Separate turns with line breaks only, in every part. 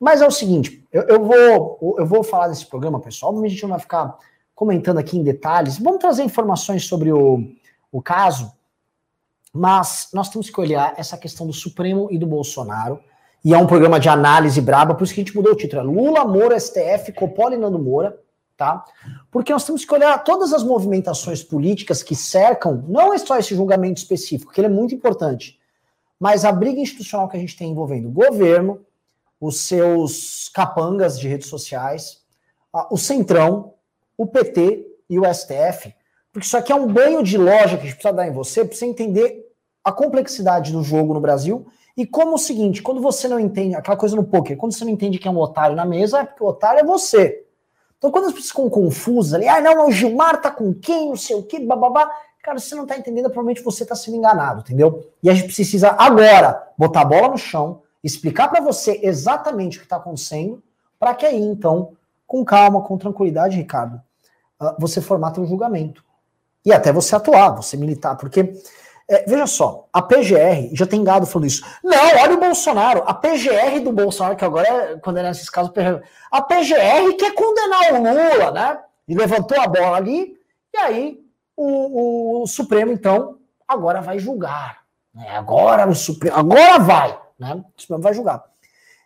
Mas é o seguinte, eu, eu, vou, eu vou falar desse programa, pessoal. Obviamente a gente não vai ficar comentando aqui em detalhes. Vamos trazer informações sobre o, o caso, mas nós temos que olhar essa questão do Supremo e do Bolsonaro. E é um programa de análise braba, por isso que a gente mudou o título. É Lula, Moura, STF, Coppola e Nando Moura, tá? Porque nós temos que olhar todas as movimentações políticas que cercam, não é só esse julgamento específico, que ele é muito importante, mas a briga institucional que a gente tem envolvendo governo, os seus capangas de redes sociais, o Centrão, o PT e o STF, porque isso aqui é um banho de loja que a gente precisa dar em você para você entender a complexidade do jogo no Brasil e como o seguinte, quando você não entende, aquela coisa no poker, quando você não entende que é um otário na mesa, é porque o otário é você. Então quando as pessoas ficam confusas ali, ah, não, o Gilmar tá com quem, não sei o que, bababá, cara, você não tá entendendo, provavelmente você tá sendo enganado, entendeu? E a gente precisa agora botar a bola no chão, explicar para você exatamente o que está acontecendo, para que aí, então, com calma, com tranquilidade, Ricardo, ah, você formata um julgamento. E até você atuar, você militar, porque, é, veja só, a PGR, já tem gado falando isso, não, olha o Bolsonaro, a PGR do Bolsonaro, que agora é condenar esses casos, a PGR quer condenar o Lula, né? E levantou a bola ali, e aí o, o Supremo, então, agora vai julgar. Né? Agora o Supremo, agora vai né? O Supremo vai julgar.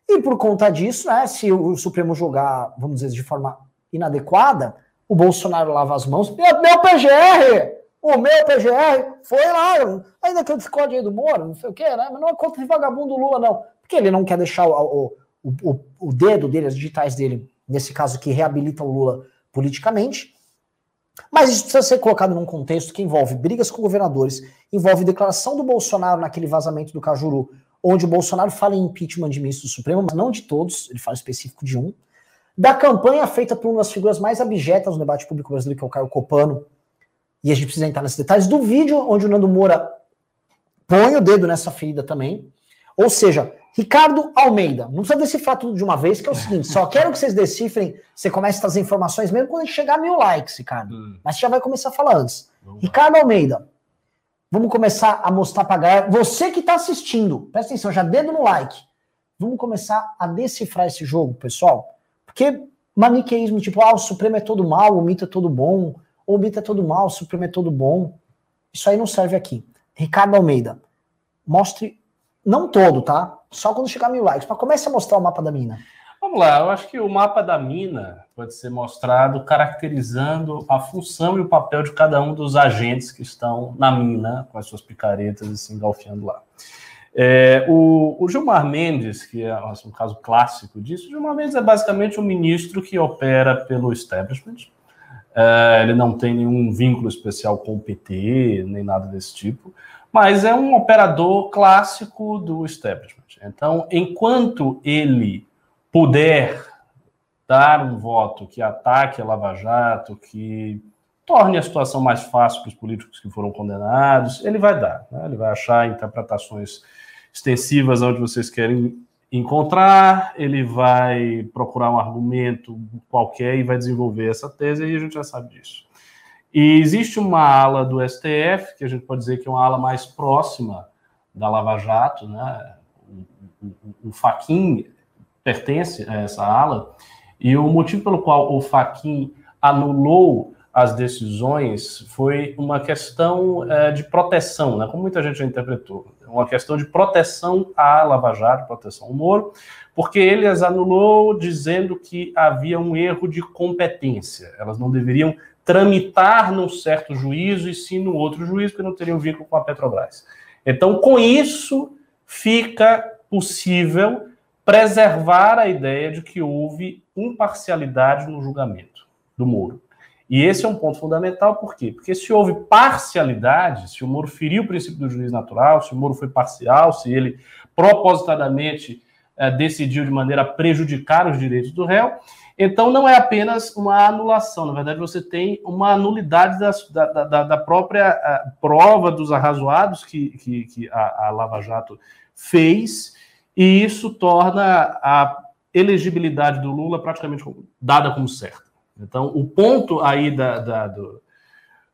E por conta disso, né, se o Supremo julgar, vamos dizer, de forma inadequada, o Bolsonaro lava as mãos. Meu, meu PGR! O meu PGR foi lá, ainda que eu discorde aí do Moro, não sei o quê, né? Mas não é contra o vagabundo Lula, não. Porque ele não quer deixar o, o, o, o dedo dele, as digitais dele, nesse caso que reabilita o Lula politicamente. Mas isso precisa ser colocado num contexto que envolve brigas com governadores, envolve declaração do Bolsonaro naquele vazamento do Cajuru, onde o Bolsonaro fala em impeachment de ministro do Supremo, mas não de todos, ele fala específico de um, da campanha feita por uma das figuras mais abjetas no debate público brasileiro, que é o Caio Copano, e a gente precisa entrar nesses detalhes, do vídeo onde o Nando Moura põe o dedo nessa ferida também, ou seja, Ricardo Almeida, não precisa decifrar tudo de uma vez, que é o seguinte, só quero que vocês decifrem, você comece a trazer informações mesmo quando a gente chegar a mil likes, Ricardo, hum. mas você já vai começar a falar antes. Ricardo Almeida, Vamos começar a mostrar para galera. Você que está assistindo, presta atenção, já dedo no like. Vamos começar a decifrar esse jogo, pessoal. Porque maniqueísmo, tipo, ah, o Supremo é todo mal, o mito é todo bom, ou o mito é todo mal, o Supremo é todo bom. Isso aí não serve aqui. Ricardo Almeida, mostre, não todo, tá? Só quando chegar mil likes, mas comece a mostrar o mapa da mina.
Vamos lá, eu acho que o mapa da mina pode ser mostrado caracterizando a função e o papel de cada um dos agentes que estão na mina, com as suas picaretas e se engalfiando lá. É, o, o, Gilmar Mendes, que é assim, um caso clássico disso, Gilmar Mendes é basicamente um ministro que opera pelo establishment. É, ele não tem nenhum vínculo especial com o PT, nem nada desse tipo, mas é um operador clássico do establishment. Então, enquanto ele puder dar um voto que ataque a Lava Jato, que torne a situação mais fácil para os políticos que foram condenados, ele vai dar. Né? Ele vai achar interpretações extensivas onde vocês querem encontrar, ele vai procurar um argumento qualquer e vai desenvolver essa tese, e a gente já sabe disso. E existe uma ala do STF, que a gente pode dizer que é uma ala mais próxima da Lava Jato, né? o, o, o Faquin pertence a essa ala, e o motivo pelo qual o Faquin anulou as decisões foi uma questão é, de proteção, né, como muita gente já interpretou, uma questão de proteção à Lava Jato, proteção ao Moro, porque ele as anulou dizendo que havia um erro de competência, elas não deveriam tramitar num certo juízo e sim no outro juízo, porque não teriam vínculo com a Petrobras. Então, com isso, fica possível preservar a ideia de que houve imparcialidade no julgamento do Moro. E esse é um ponto fundamental, por quê? Porque se houve parcialidade, se o Moro feriu o princípio do juiz natural, se o Moro foi parcial, se ele propositadamente eh, decidiu de maneira a prejudicar os direitos do réu, então não é apenas uma anulação, na verdade você tem uma anulidade das, da, da, da, própria eh, prova dos arrazoados que, que, que a, a Lava Jato fez e isso torna a elegibilidade do Lula praticamente dada como certa. Então, o ponto aí da, da, do,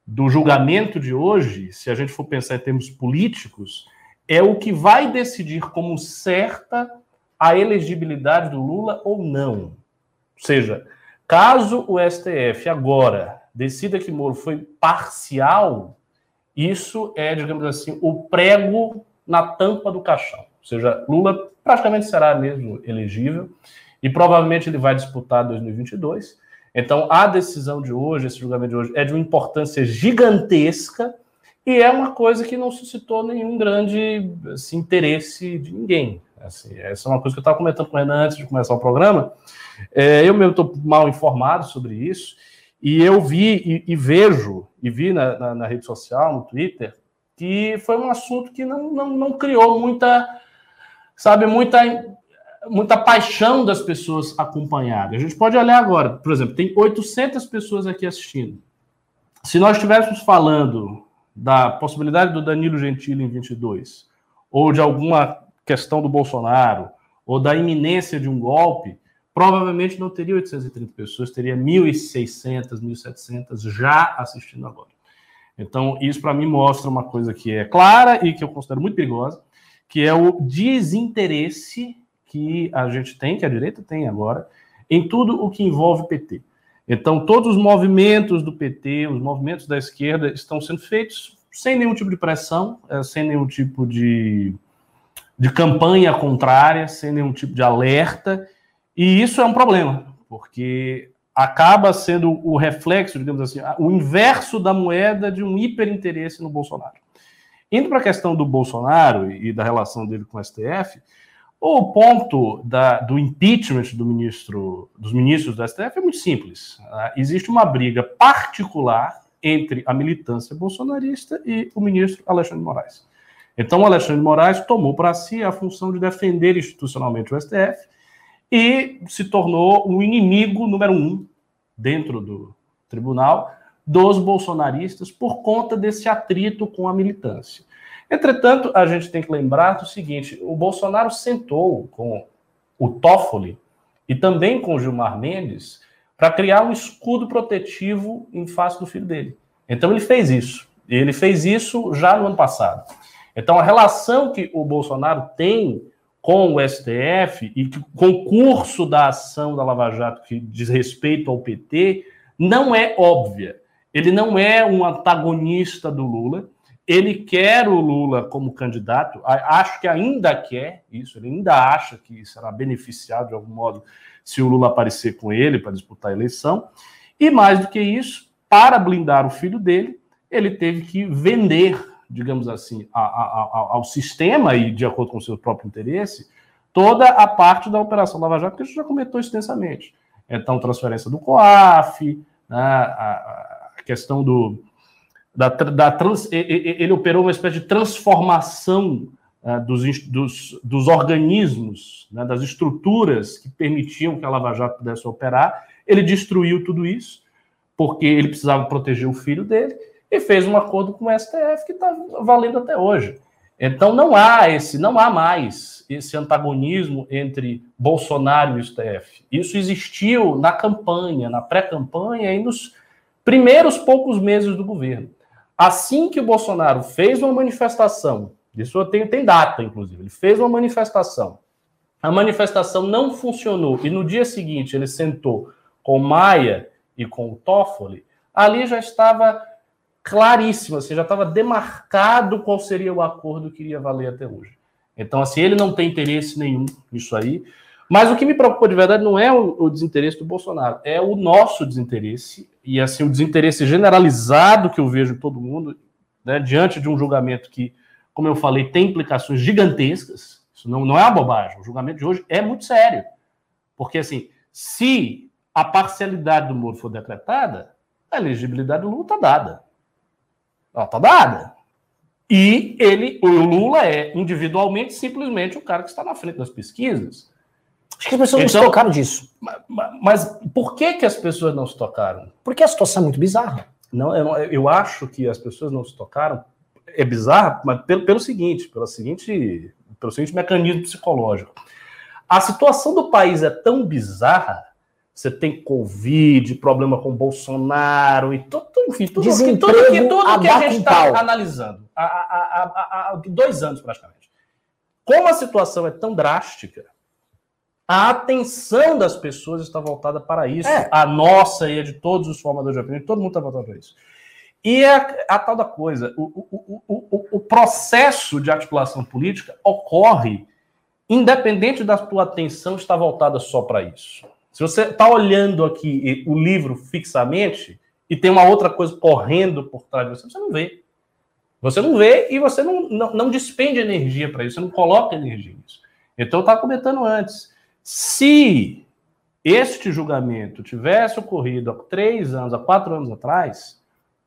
do julgamento de hoje, se a gente for pensar em termos políticos, é o que vai decidir como certa a elegibilidade do Lula ou não. Ou seja, caso o STF agora decida que Moro foi parcial, isso é, digamos assim, o prego na tampa do caixão. Ou seja, Lula praticamente será mesmo elegível e provavelmente ele vai disputar 2022. Então, a decisão de hoje, esse julgamento de hoje, é de uma importância gigantesca e é uma coisa que não suscitou nenhum grande assim, interesse de ninguém. Assim, essa é uma coisa que eu estava comentando com o Renan antes de começar o programa. É, eu mesmo estou mal informado sobre isso, e eu vi e, e vejo, e vi na, na, na, rede social, no Twitter, que foi um assunto que não, não, não criou muita, sabe, muita, muita paixão das pessoas acompanharem. A gente pode olhar agora, por exemplo, tem 800 pessoas aqui assistindo. Se nós estivéssemos falando da possibilidade do Danilo Gentili em 22, ou de alguma questão do Bolsonaro, ou da iminência de um golpe, provavelmente não teria 830 pessoas, teria 1.600, 1.700 já assistindo agora. Então, isso para mim mostra uma coisa que é clara e que eu considero muito perigosa, que é o desinteresse que a gente tem, que a direita tem agora, em tudo o que envolve PT. Então, todos os movimentos do PT, os movimentos da esquerda, estão sendo feitos sem nenhum tipo de pressão, eh, sem nenhum tipo de de campanha contrária, sem nenhum tipo de alerta, e isso é um problema, porque acaba sendo o reflexo, digamos assim, o inverso da moeda de um hiperinteresse no Bolsonaro. Indo para a questão do Bolsonaro e da relação dele com o STF, o ponto da, do impeachment do ministro, dos ministros do STF é muito simples. Né? Existe uma briga particular entre a militância bolsonarista e o ministro Alexandre Moraes. Então, o Alexandre Moraes tomou para si a função de defender institucionalmente o STF e se tornou um inimigo número um dentro do tribunal dos bolsonaristas por conta desse atrito com a militância. Entretanto, a gente tem que lembrar do seguinte: o Bolsonaro sentou com o Toffoli e também com o Gilmar Mendes para criar um escudo protetivo em face do filho dele. Então ele fez isso. Ele fez isso já no ano passado. Então, a relação que o Bolsonaro tem com o STF e com o curso da ação da Lava Jato que diz respeito ao PT não é óbvia. Ele não é um antagonista do Lula. Ele quer o Lula como candidato. Acho que ainda quer isso. Ele ainda acha que será beneficiado de algum modo se o Lula aparecer com ele para disputar a eleição. E mais do que isso, para blindar o filho dele, ele teve que vender digamos assim, a, a, a, ao sistema e de acordo com o seu próprio interesse, toda a parte da Operação Lava Jato, que a gente já comentou extensamente. Então, transferência do COAF, né, a, questão do. Da, da trans, ele operou uma espécie de transformação uh, dos, dos, dos, organismos, né, das estruturas que permitiam que a Lava Jato pudesse operar. Ele destruiu tudo isso, porque ele precisava proteger o filho dele e fez um acordo com o STF que está valendo até hoje. Então não há esse, não há mais esse antagonismo entre Bolsonaro e o STF. Isso existiu na campanha, na pré-campanha e nos primeiros poucos meses do governo. Assim que o Bolsonaro fez uma manifestação, isso tem, tem data, inclusive, ele fez uma manifestação, a manifestação não funcionou e no dia seguinte ele sentou com Maia e com o Toffoli, ali já estava claríssimo, assim, já estava demarcado qual seria o acordo que iria valer até hoje. Então, assim, ele não tem interesse nenhum nisso aí. Mas o que me preocupa de verdade não é o, o desinteresse do Bolsonaro, é o nosso desinteresse, e assim, o desinteresse generalizado que eu vejo todo mundo, né, diante de um julgamento que, como eu falei, tem implicações gigantescas. Isso não, não é uma bobagem. O julgamento de hoje é muito sério. Porque, assim, se a parcialidade do Moro for decretada, a elegibilidade do Lula está dada. Ela está dada. E ele, o Lula é individualmente simplesmente o cara que está na frente das pesquisas.
Acho que as pessoas então, não se então, tocaram disso.
Mas, mas, por que, que as pessoas não se tocaram?
Porque a situação é muito bizarra.
Não, eu, eu acho que as pessoas não se tocaram. É bizarro, mas pelo, pelo seguinte, pelo seguinte, pelo seguinte mecanismo psicológico. A situação do país é tão bizarra você tem Covid, problema com Bolsonaro e tudo, enfim, tudo, tudo, tudo, que, tudo que a gente está analisando há, há, há, há, dois anos praticamente. Como a situação é tão drástica, a atenção das pessoas está voltada para isso. É. A nossa e a de todos os formadores de opinião, todo mundo está voltado para isso. E é a, a tal da coisa, o, o, o, o, processo de articulação política ocorre independente da tua atenção estar voltada só para isso. Se você está olhando aqui o livro fixamente e tem uma outra coisa correndo por trás de você, você não vê. Você não vê e você não, não, não despende energia para isso, você não coloca energia nisso. Então, eu estava comentando antes. Se este julgamento tivesse ocorrido há três anos, há quatro anos atrás,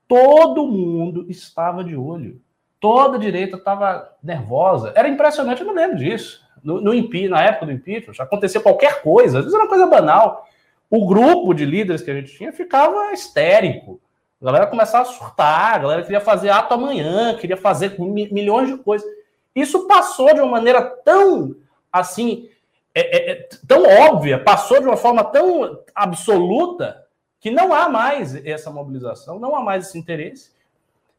todo mundo estava de olho. Toda a direita estava nervosa. Era impressionante, eu não lembro disso. No, no na época do impeachment, acontecia qualquer coisa, às vezes era uma coisa banal. O grupo de líderes que a gente tinha ficava histérico. A galera começava a surtar, a galera queria fazer ato amanhã, queria fazer milhões de coisas. Isso passou de uma maneira tão assim, é, é, é, tão óbvia, passou de uma forma tão absoluta que não há mais essa mobilização, não há mais esse interesse.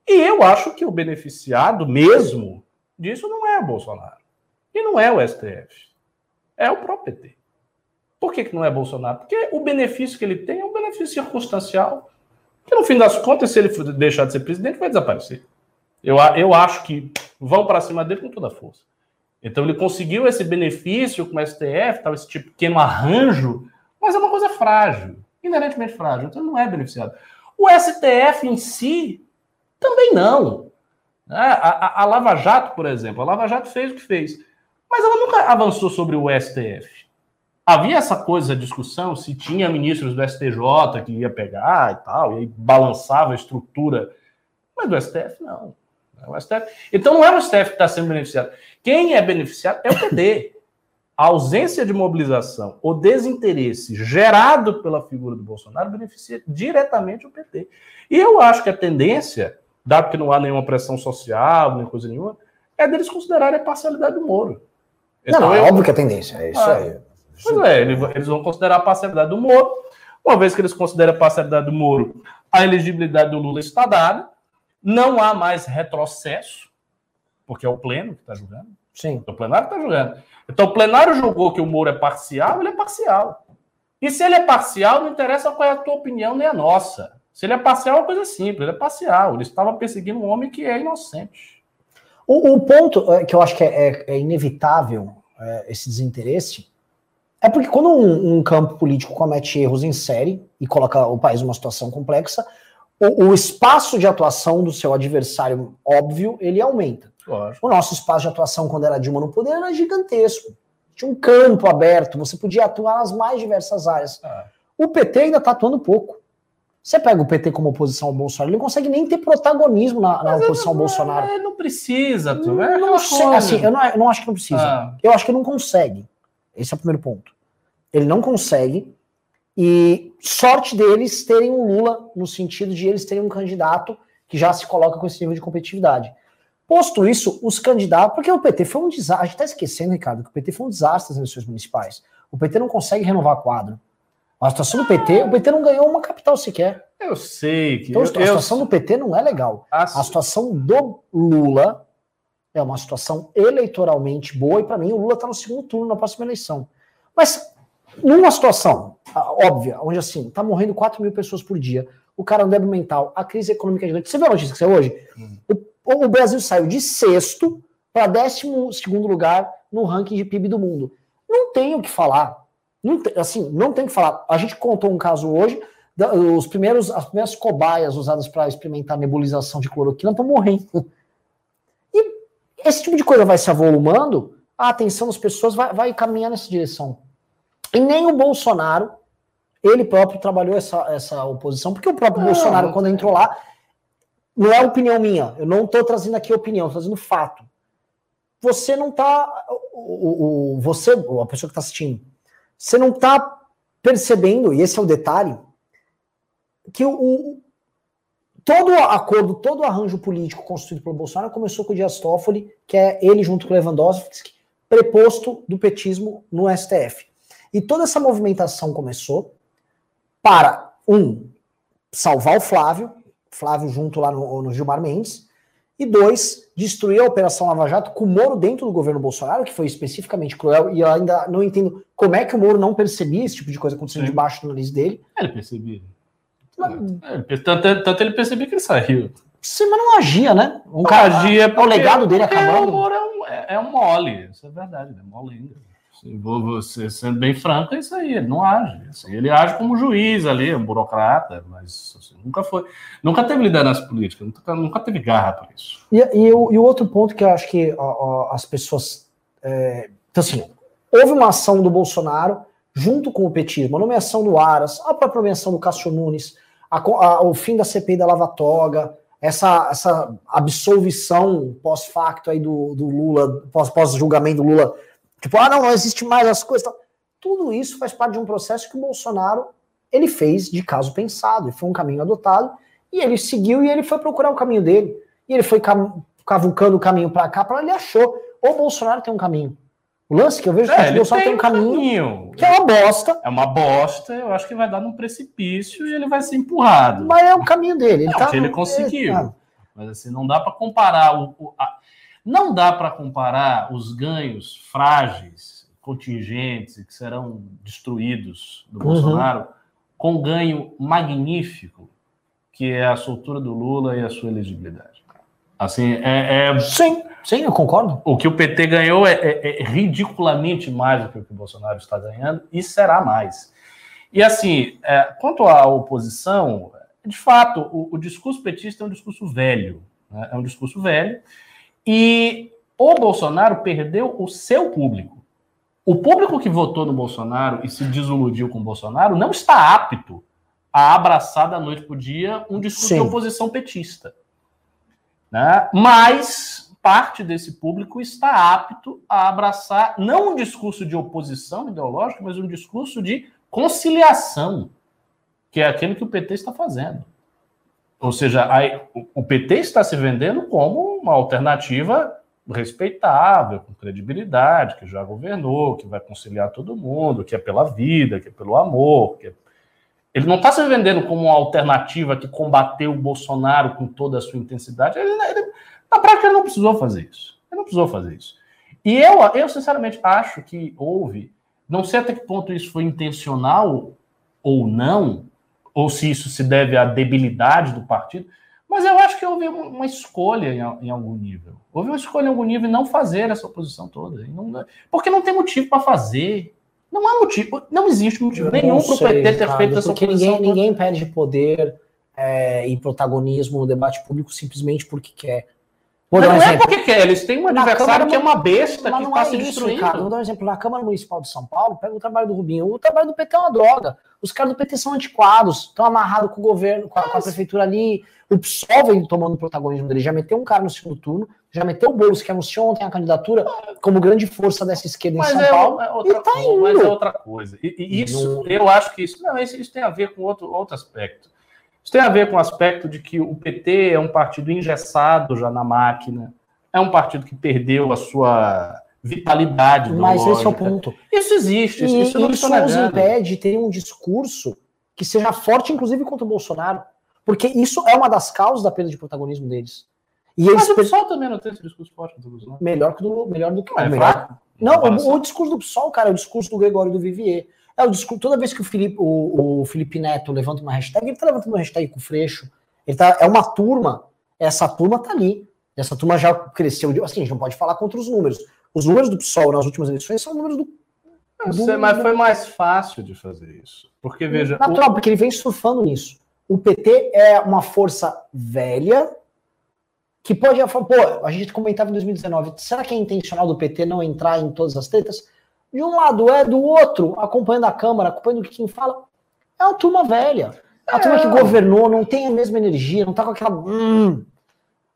E eu acho que o beneficiado mesmo disso não é o Bolsonaro. E não é o STF. É o próprio PT. Por que, que não é Bolsonaro? Porque o benefício que ele tem é um benefício circunstancial que no fim das contas, se ele deixar de ser presidente, vai desaparecer. Eu, eu acho que vão para cima dele com toda a força. Então ele conseguiu esse benefício com o STF, tal, esse tipo pequeno arranjo, mas é uma coisa frágil, inerentemente frágil, então não é beneficiado. O STF em si também não. Né? A, a, a Lava Jato, por exemplo, a Lava Jato fez o que fez, mas ela nunca avançou sobre o STF havia essa coisa, discussão, se tinha ministros do STJ que ia pegar e tal, e aí balançava a estrutura. Mas do STF, não. É o STF. Então não é o STF que está sendo beneficiado. Quem é beneficiado é o PD. A ausência de mobilização, o desinteresse gerado pela figura do Bolsonaro beneficia diretamente o PT. E eu acho que a tendência, dado que não há nenhuma pressão social, nem coisa nenhuma, é deles considerarem a parcialidade do Moro.
Então, não, é eu... óbvio que é tendência, é isso ah, aí.
Pois é, eles vão considerar a parcialidade do Moro. Uma vez que eles consideram a parcialidade do Moro, a elegibilidade do Lula está dada. Não há mais retrocesso, porque é o pleno que está julgando.
Sim.
O plenário está julgando. Então, o plenário julgou que o Moro é parcial, ele é parcial. E se ele é parcial, não interessa qual é a tua opinião nem a nossa. Se ele é parcial, é uma coisa simples, ele é parcial. Ele estava perseguindo um homem que é inocente.
O, o ponto é, que eu acho que é, é, é inevitável, é, esse desinteresse, é porque quando um, um, campo político comete erros em série e coloca o país numa situação complexa, o, o espaço de atuação do seu adversário óbvio, ele aumenta. Lógico. O nosso espaço de atuação quando era Dilma no poder era gigantesco. Tinha um campo aberto, você podia atuar nas mais diversas áreas. É. O PT ainda está atuando pouco. Você pega o PT como oposição ao Bolsonaro, ele não consegue nem ter protagonismo na, na oposição ao Bolsonaro.
Ele não precisa,
tu. É não, sei, assim, eu não, eu não acho que não precisa. Ah. Eu acho que não consegue. Esse é o primeiro ponto. Ele não consegue. E sorte deles terem um Lula, no sentido de eles terem um candidato que já se coloca com esse nível de competitividade. Posto isso, os candidatos. Porque o PT foi um desastre. A gente está esquecendo, Ricardo, que o PT foi um desastre nas eleições municipais. O PT não consegue renovar quadro. A situação do PT, o PT não ganhou uma capital sequer.
Eu sei
que. Então, a situação eu... do PT não é legal. Assim... A situação do Lula é uma situação eleitoralmente boa, e para mim o Lula está no segundo turno na próxima eleição. Mas numa situação óbvia, onde assim, tá morrendo 4 mil pessoas por dia, o cara é um débil mental, a crise econômica é gigante. Você viu a notícia que saiu hoje? Hum. O, o, Brasil saiu de sexto para décimo segundo lugar no ranking de PIB do mundo. Não tem o que falar. Não tem, assim, não tem o que falar. A gente contou um caso hoje, os primeiros, as primeiras cobaias usadas para experimentar nebulização de cloroquina estão morrendo. E esse tipo de coisa vai se avolumando, a atenção das pessoas vai, vai caminhar nessa direção. E nem o Bolsonaro, ele próprio trabalhou essa, essa oposição, porque o próprio não, Bolsonaro, quando entrou lá, não é opinião minha, eu não estou trazendo aqui opinião, estou trazendo fato. Você não está, o, o, você, a pessoa que está assistindo, você não está percebendo, e esse é o detalhe, que o, o, todo acordo, todo arranjo político construído pelo Bolsonaro começou com o Dias Toffoli, que é ele junto com o Lewandowski, preposto do petismo no STF. E toda essa movimentação começou para, um, salvar o Flávio, Flávio junto lá no, no Gilmar Mendes, E dois, destruir a Operação Lava Jato com o Moro dentro do governo Bolsonaro, que foi especificamente cruel, e eu ainda não entendo como é que o Moro não percebia esse tipo de coisa acontecendo Sim. debaixo do nariz dele.
Ele percebia. É, tanto, tanto, ele percebia que ele saiu.
Sim, mas não agia, né? Um cara agia. O legado dele acabando.
O Moro é um, é, é um mole, isso é verdade, é molenga. Vou você sendo bem franco, é isso aí, ele não age. Assim, ele age como juiz ali, um burocrata, mas assim, nunca foi. Nunca teve liderança política, nunca, nunca teve garra para isso.
E, e, o, e, o, outro ponto que eu acho que ó, ó, as pessoas. É, então, assim, houve uma ação do Bolsonaro junto com o petismo, a nomeação do Aras, a própria nomeação do Cássio Nunes, a, a, o fim da CPI da Lava Toga, essa, essa absolvição pós-facto aí do, do Lula, pós-julgamento pós do Lula Tipo, ah, não, não existe mais as coisas. Tudo isso faz parte de um processo que o Bolsonaro ele fez de caso pensado, e foi um caminho adotado, e ele seguiu e ele foi procurar o caminho dele. E ele foi cavucando o caminho para cá, para ele achou. O Bolsonaro tem um caminho. O lance que eu vejo é, é que o Bolsonaro tem um caminho, caminho, que é uma bosta.
É uma bosta, eu acho que vai dar num precipício e ele vai ser empurrado.
Mas é o caminho dele.
Ele, é, tá, ele conseguiu. É, Mas assim, não dá para comparar o, o a, não dá para comparar os ganhos frágeis, contingentes e que serão destruídos do uhum. Bolsonaro com o ganho magnífico que é a soltura do Lula e a sua elegibilidade. Assim, é,
é... Sim, sim, eu concordo.
O que o PT ganhou é, é, é, ridiculamente mais do que o que o Bolsonaro está ganhando e será mais. E assim, é, quanto à oposição, de fato, o, o discurso petista é um discurso velho. Né? É um discurso velho e o Bolsonaro perdeu o seu público. O público que votou no Bolsonaro e se desiludiu com o Bolsonaro não está apto a abraçar da noite para o dia um discurso Sim. de oposição petista. Né? Mas parte desse público está apto a abraçar não um discurso de oposição ideológica, mas um discurso de conciliação, que é aquele que o PT está fazendo. Ou seja, aí, o PT está se vendendo como uma alternativa respeitável, com credibilidade, que já governou, que vai conciliar todo mundo, que é pela vida, que é pelo amor. É... Ele não está se vendendo como uma alternativa que combateu o Bolsonaro com toda a sua intensidade. Ele, ele, na prática, ele não precisou fazer isso. Ele não precisou fazer isso. E eu, eu, sinceramente, acho que houve, não sei até que ponto isso foi intencional ou não, ou se isso se deve à debilidade do partido, mas eu acho que houve uma escolha em, em algum nível. Houve uma escolha em algum nível em não fazer essa oposição toda. Não, porque não tem motivo para fazer. Não há motivo, não existe motivo eu nenhum para o PT ter feito essa
porque ninguém, ninguém perde poder é, e protagonismo no debate público simplesmente porque quer.
Vou não, um é porque quer, eles têm um adversário que é uma besta que está é se destruindo.
Cara, vou dar um exemplo. Na Câmara Municipal de São Paulo, pega o trabalho do Rubinho. O trabalho do PT é uma droga. Os caras do PT são antiquados, estão amarrados com o governo, com a, com a, prefeitura ali. O PSOL vem tomando o protagonismo dele. Já meteu um cara no segundo turno, já meteu o Boulos, que anunciou ontem a candidatura como grande força dessa esquerda
mas
em São
é,
Paulo.
É outra, tá. Mas é outra coisa. E, e isso, não... eu acho que isso, não, isso, isso tem a ver com outro, outro aspecto. Isso tem a ver com o aspecto de que o PT é um partido engessado já na máquina é um partido que perdeu a sua vitalidade.
Mas esse é o ponto.
Isso existe.
E, isso, isso nos impede de ter um discurso que seja forte, inclusive contra o Bolsonaro. Porque isso é uma das causas da perda de protagonismo deles.
E Mas o PSOL também não tem esse discurso forte contra o Bolsonaro.
Melhor, que do, melhor do que. É melhor. Não, o, o, discurso do PSOL, cara, é o discurso do Gregório do Vivier. É o discurso, toda vez que o Felipe, o, o Felipe Neto levanta uma hashtag, ele tá levantando uma hashtag com o Freixo. Ele tá, é uma turma, essa turma tá ali. Essa turma já cresceu. Assim, a gente não pode falar contra os números. Os números do PSOL nas últimas eleições são números do.
do mas foi mais fácil de fazer isso. Porque, veja.
Natural, o... porque ele vem surfando nisso. O PT é uma força velha que pode. Pô, a gente comentava em 2019. Será que é intencional do PT não entrar em todas as tretas? De um lado é, do outro, acompanhando a Câmara, acompanhando o que quem fala. É uma turma velha. A turma que é. governou, não tem a mesma energia, não tá com aquela. Hum,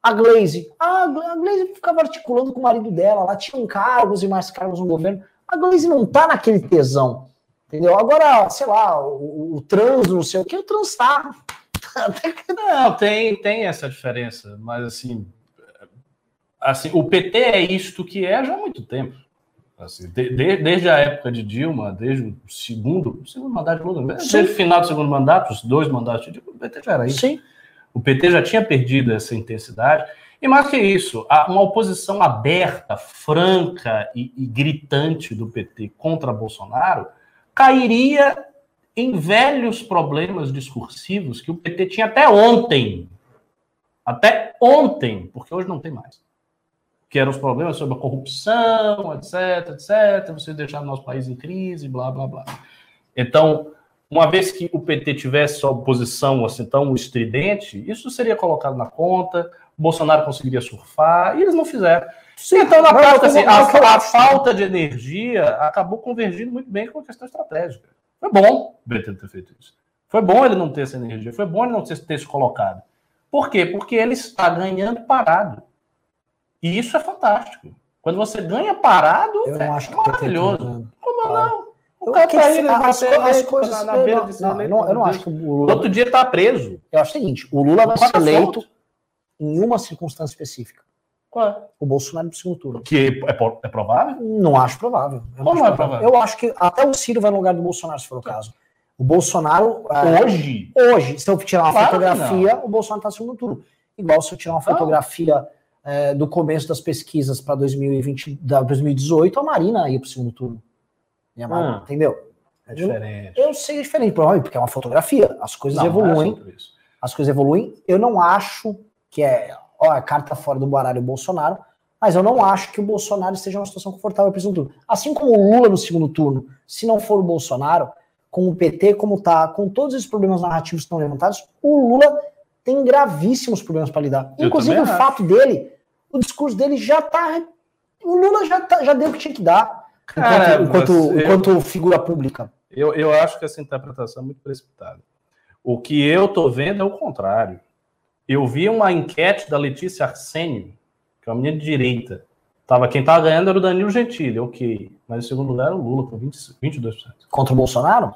a Glaze. A, Glaze ficava articulando com o marido dela, lá tinham cargos e mais cargos no governo. A Glaze não tá naquele tesão. Entendeu? Agora, sei lá, o, o trans, não sei o que, o trans tá.
Não, tem, tem essa diferença, mas assim, assim, o PT é isto que é já há muito tempo. Assim, de, de, desde a época de Dilma, desde o segundo, segundo mandato de Lula, desde o final do segundo mandato, os dois mandatos de Dilma, o PT já era isso.
Sim.
O PT já tinha perdido essa intensidade. E mais que isso, uma oposição aberta, franca e, e gritante do PT contra Bolsonaro cairia em velhos problemas discursivos que o PT tinha até ontem. Até ontem, porque hoje não tem mais. Que eram os problemas sobre a corrupção, etc, etc, você deixar o nosso país em crise, blá, blá, blá. Então, uma vez que o PT tivesse sua posição assim tão estridente, isso seria colocado na conta, Bolsonaro conseguiria surfar, e eles não fizeram. Sim, então, na prática, assim, a, a, falta de energia acabou convergindo muito bem com a questão estratégica. Foi bom o PT ter feito isso. Foi bom ele não ter essa energia, foi bom ele não ter, ter se colocado. Por quê? Porque ele está ganhando parado. E isso é fantástico. Quando você ganha parado,
eu
é
acho
maravilhoso. Como não?
O cara tá aí, as, as coisas na beira de não, eu, não, eu não acho que o
Lula... Outro dia está preso.
Eu acho o seguinte, o Lula vai ser eleito em uma circunstância específica.
Qual é?
O Bolsonaro no segundo turno.
Que é, é provável?
Não acho provável.
Eu Como não é provável?
Eu acho que até o Ciro vai no lugar do Bolsonaro, se for o caso. O Bolsonaro.
É, hoje?
Hoje, se eu tirar uma claro fotografia, o Bolsonaro está no segundo turno. Igual se eu tirar uma fotografia é, do começo das pesquisas para 2020, 2018, a Marina ia para o segundo turno. Marina, ah, entendeu?
É diferente.
Eu, eu sei que é diferente, porque é uma fotografia. As coisas não, evoluem. Não é as coisas evoluem. Eu não acho que é ó, a carta fora do baralho Bolsonaro, mas eu não acho que o Bolsonaro esteja numa situação confortável para o segundo turno. Assim como o Lula no segundo turno, se não for o Bolsonaro, com o PT como está, com todos esses problemas narrativos que estão levantados, o Lula tem gravíssimos problemas para lidar. Eu Inclusive o fato dele, o discurso dele já está, o Lula já, tá, já deu o que tinha que dar, Cara, enquanto, enquanto, enquanto figura pública.
Eu, eu acho que essa interpretação é muito precipitada. O que eu estou vendo é o contrário. Eu vi uma enquete da Letícia Arsênio, que é uma menina de direita. Tava, quem estava ganhando era o Danilo Gentili, ok. Mas em segundo lugar era o Lula, com 20, 22%.
Contra o Bolsonaro?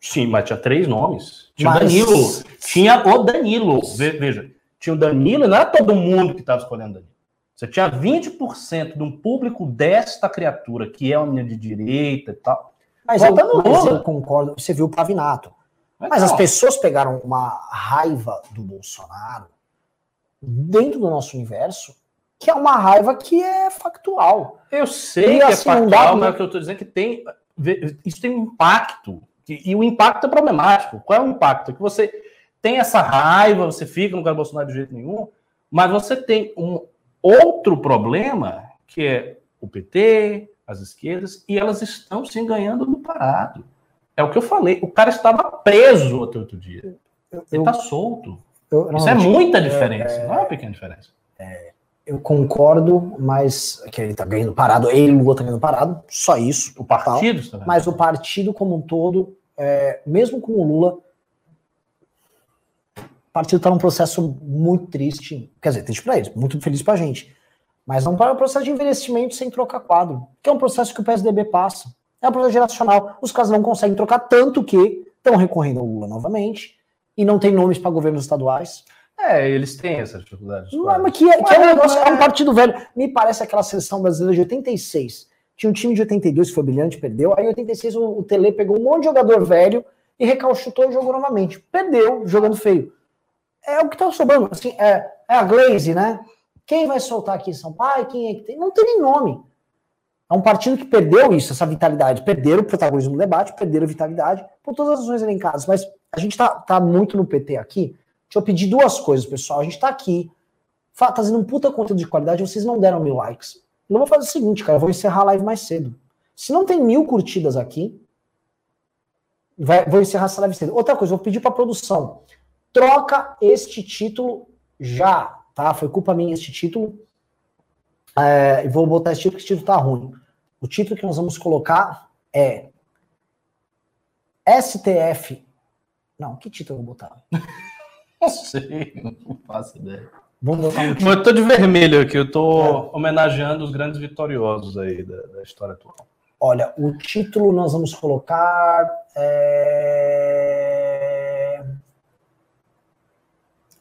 Sim, mas tinha três nomes. Tinha mas... o Danilo. Tinha o Danilo. Veja, tinha o Danilo, não era todo mundo que estava escolhendo Danilo. Você tinha 20% de um público desta criatura, que é uma menina de direita e tal.
Mas eu, mas eu concordo. Você viu o Pavinato. Mas as pessoas pegaram uma raiva do Bolsonaro dentro do nosso universo, que é uma raiva que é factual.
Eu sei e, que é assim, é factual, mas o que eu estou dizendo é que tem. Isso tem um impacto. E o impacto é problemático. Qual é o impacto? É que você tem essa raiva, você fica no lugar do Bolsonaro de jeito nenhum, mas você tem um outro problema, que é o PT, as esquerdas, e elas estão se enganhando no parado. É o que eu falei. O cara estava preso até outro dia. Ele está solto. Eu, não, Isso é muita diferença, é, não é uma pequena diferença.
É, eu concordo, mas que ele está ganhando parado, ele Lula está ganhando parado, só isso.
O partido está
Mas o partido como um todo, é, mesmo com o Lula, partido está num processo muito triste, quer dizer, triste para eles, muito feliz para a gente. Mas não para o processo de investimento sem trocar quadro, que é um processo que o PSDB passa. É um processo geracional. Os caras não conseguem trocar tanto que estão recorrendo ao Lula novamente e não tem nomes para governos estaduais.
É, eles têm essa dificuldade.
Não, mas que, é, que é, um negócio, é um partido velho. Me parece aquela seleção brasileira de 86. Tinha um time de 82 que foi brilhante, perdeu. Aí em 86 o, o Tele pegou um monte de jogador velho e recalchutou e jogou novamente. Perdeu, jogando feio. É o que tá sobrando. Assim, é, é a Glaze, né? Quem vai soltar aqui em São Paulo? Quem é que tem? Não tem nem nome. É um partido que perdeu isso, essa vitalidade. Perderam o protagonismo do debate, perderam a vitalidade por todas as razões elencadas. Mas a gente tá, tá muito no PT aqui. Deixa eu pedir duas coisas, pessoal. A gente tá aqui fazendo um puta conteúdo de qualidade, vocês não deram mil likes. Eu vou fazer o seguinte, cara, eu vou encerrar a live mais cedo. Se não tem mil curtidas aqui, vai, vou encerrar essa live cedo. Outra coisa, vou pedir pra produção. Troca este título já, tá? Foi culpa minha este título. É, vou botar esse título, que esse título tá ruim. O título que nós vamos colocar é STF. Não, que título eu vou botar?
Não sei, não faço ideia. Vamos botar um título. Eu tô de vermelho aqui, eu tô é. homenageando os grandes vitoriosos aí da, da, história atual.
Olha, o título nós vamos colocar. É...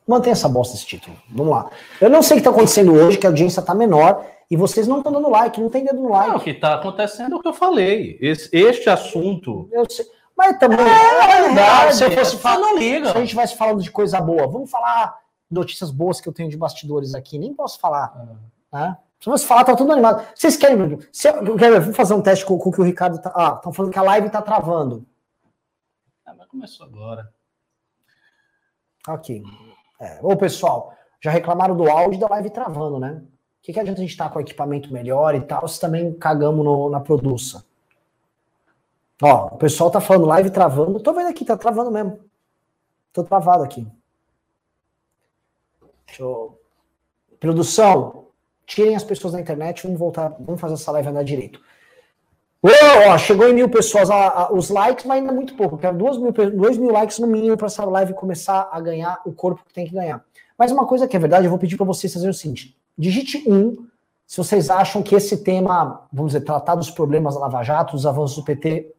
Mantém essa bosta esse título. Vamos lá. Eu não sei o que está acontecendo hoje, que a audiência está menor. E vocês não estão dando like, não tem dedo no like. Não,
o que está acontecendo é o que eu falei. Esse, este assunto.
Eu sei. Mas também. É, é verdade. Se eu fosse falar, não liga. Se a gente estivesse falando de coisa boa, vamos falar notícias boas que eu tenho de bastidores aqui, nem posso falar. Né? Se você falar, tá tudo animado. Vocês querem. Se, quero vou fazer um teste com, com o que o Ricardo tá. Ah, estão falando que a live tá travando.
Ah, mas começou agora.
Ok. É. Ô, pessoal, já reclamaram do áudio da live travando, né? O que, que adianta a gente estar tá com equipamento melhor e tal, se também cagamos no, na produção? Ó, o pessoal tá falando live travando. Tô vendo aqui, tá travando mesmo. Tô travado aqui. Deixa eu... Produção, tirem as pessoas da internet, vamos voltar, vamos fazer essa live andar direito. Oh, ó, chegou em mil pessoas a, a, os likes, mas ainda é muito pouco. Eu quero duas mil, dois mil likes no mínimo para essa live começar a ganhar o corpo que tem que ganhar. Mas uma coisa que é verdade, eu vou pedir para vocês fazerem o seguinte: digite um se vocês acham que esse tema, vamos dizer, tratar dos problemas da Lava Jato, dos avanços do PT,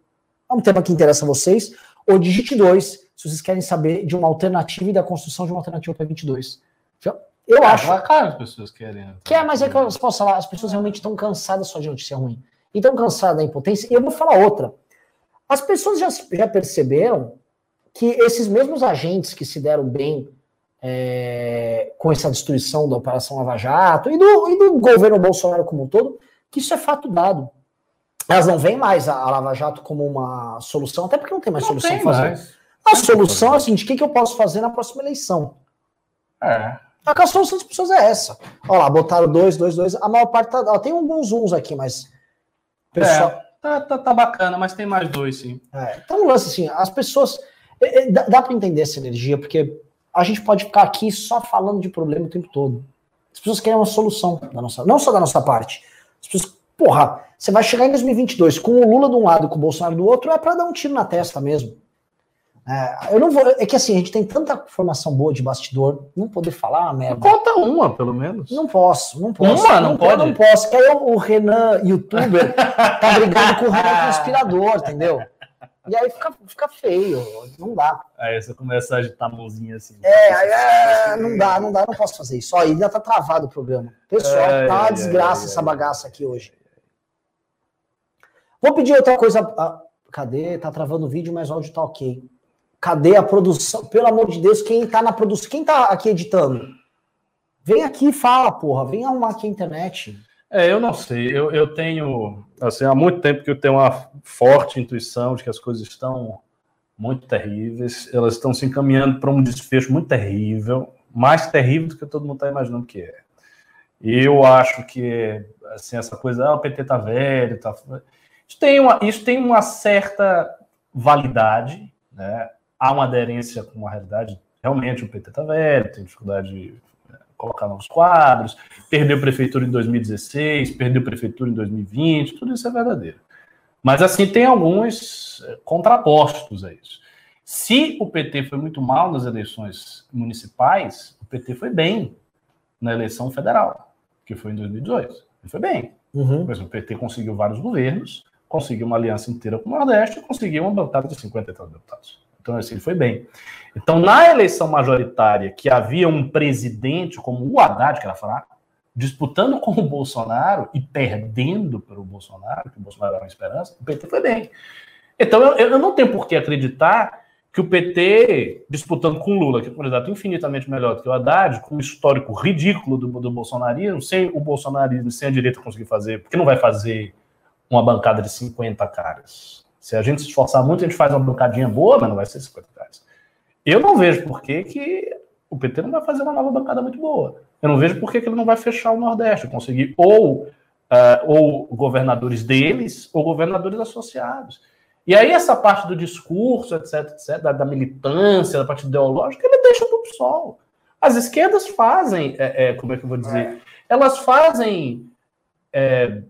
é um tema que interessa a vocês. Ou digite dois se vocês querem saber de uma alternativa e da construção de uma alternativa para 22. Eu é, acho.
Claro, as pessoas querem. Né?
Quer, mas é que eu posso falar, as pessoas realmente estão cansadas só de notícia ruim. E cansadas da impotência. E eu vou falar outra. As pessoas já, já perceberam que esses mesmos agentes que se deram bem é, com essa destruição da Operação Lava Jato e do, e do governo Bolsonaro como um todo, que isso é fato dado. Elas não veem mais a, a Lava Jato como uma solução, até porque não tem mais não solução tem fazer. Mais. A solução é assim, de que, que eu posso fazer na próxima eleição?
É.
A solução das pessoas é essa. Olha lá, botaram dois, dois, dois. A maior parte tá. Ó, tem alguns uns aqui, mas.
Pessoal... É, tá, tá, tá, bacana, mas tem mais dois, sim.
É, então, lance assim, as pessoas. É, é, dá, dá para entender essa energia, porque a gente pode ficar aqui só falando de problema o tempo todo. As pessoas querem uma solução da nossa, não só da nossa parte. As pessoas, porra, você vai chegar em 2022 com o Lula de um lado e com o Bolsonaro do outro, é para dar um tiro na testa mesmo. É, eu não vou. É que assim, a gente tem tanta informação boa de bastidor, não poder falar merda.
Conta uma, pelo menos.
Não posso, não posso.
Uma, não, não pode?
Não posso, que aí o Renan, youtuber, tá brigando com o Renan conspirador, entendeu? E aí fica, fica feio, não dá.
Aí você começa a agitar a mãozinha assim.
É, aí, é, não dá, não dá, não posso fazer isso. Ó, ainda tá travado o programa. Pessoal, é, tá uma desgraça é, essa bagaça aqui hoje. Vou pedir outra coisa. Ah, cadê? Tá travando o vídeo, mas o áudio tá ok. Cadê a produção? Pelo amor de Deus, quem tá na produção? Quem tá aqui editando? Vem aqui e fala, porra. Vem arrumar aqui a internet.
É, eu não sei. Eu, eu tenho, assim, há muito tempo que eu tenho uma forte intuição de que as coisas estão muito terríveis. Elas estão se encaminhando para um desfecho muito terrível, mais terrível do que todo mundo está imaginando que é. E eu acho que, assim, essa coisa, ah, o PT tá velho, tá... Isso tem uma, isso tem uma certa validade, né? Há uma aderência com uma realidade. Realmente o PT está velho, tem dificuldade de é, colocar novos quadros, perdeu prefeitura em 2016, perdeu prefeitura em 2020, tudo isso é verdadeiro. Mas assim, tem alguns é, contrapostos a isso. Se o PT foi muito mal nas eleições municipais, o PT foi bem na eleição federal, que foi em 2018. Ele foi bem. Uhum. Mas o PT conseguiu vários governos, conseguiu uma aliança inteira com o Nordeste conseguiu uma bancada de 50 e tantos deputados. Então, assim, ele foi bem. Então, na eleição majoritária, que havia um presidente como o Haddad, que era fraco, disputando com o Bolsonaro e perdendo para o Bolsonaro, que o Bolsonaro era uma esperança, o PT foi bem. Então, eu, eu não tenho por que acreditar que o PT, disputando com o Lula, que é um candidato infinitamente melhor do que o Haddad, com um histórico ridículo do, do bolsonarismo, sem o bolsonarismo, sem a direita conseguir fazer, porque não vai fazer uma bancada de 50 caras. Se a gente se esforçar muito, a gente faz uma bancadinha boa, mas não vai ser 50 reais. Eu não vejo por que, que o PT não vai fazer uma nova bancada muito boa. Eu não vejo por que, que ele não vai fechar o Nordeste, conseguir ou, uh, ou governadores deles ou governadores associados. E aí essa parte do discurso, etc, etc, da, da militância, da parte ideológica, ele deixa para o PSOL. As esquerdas fazem, é, é, como é que eu vou dizer? Elas fazem é,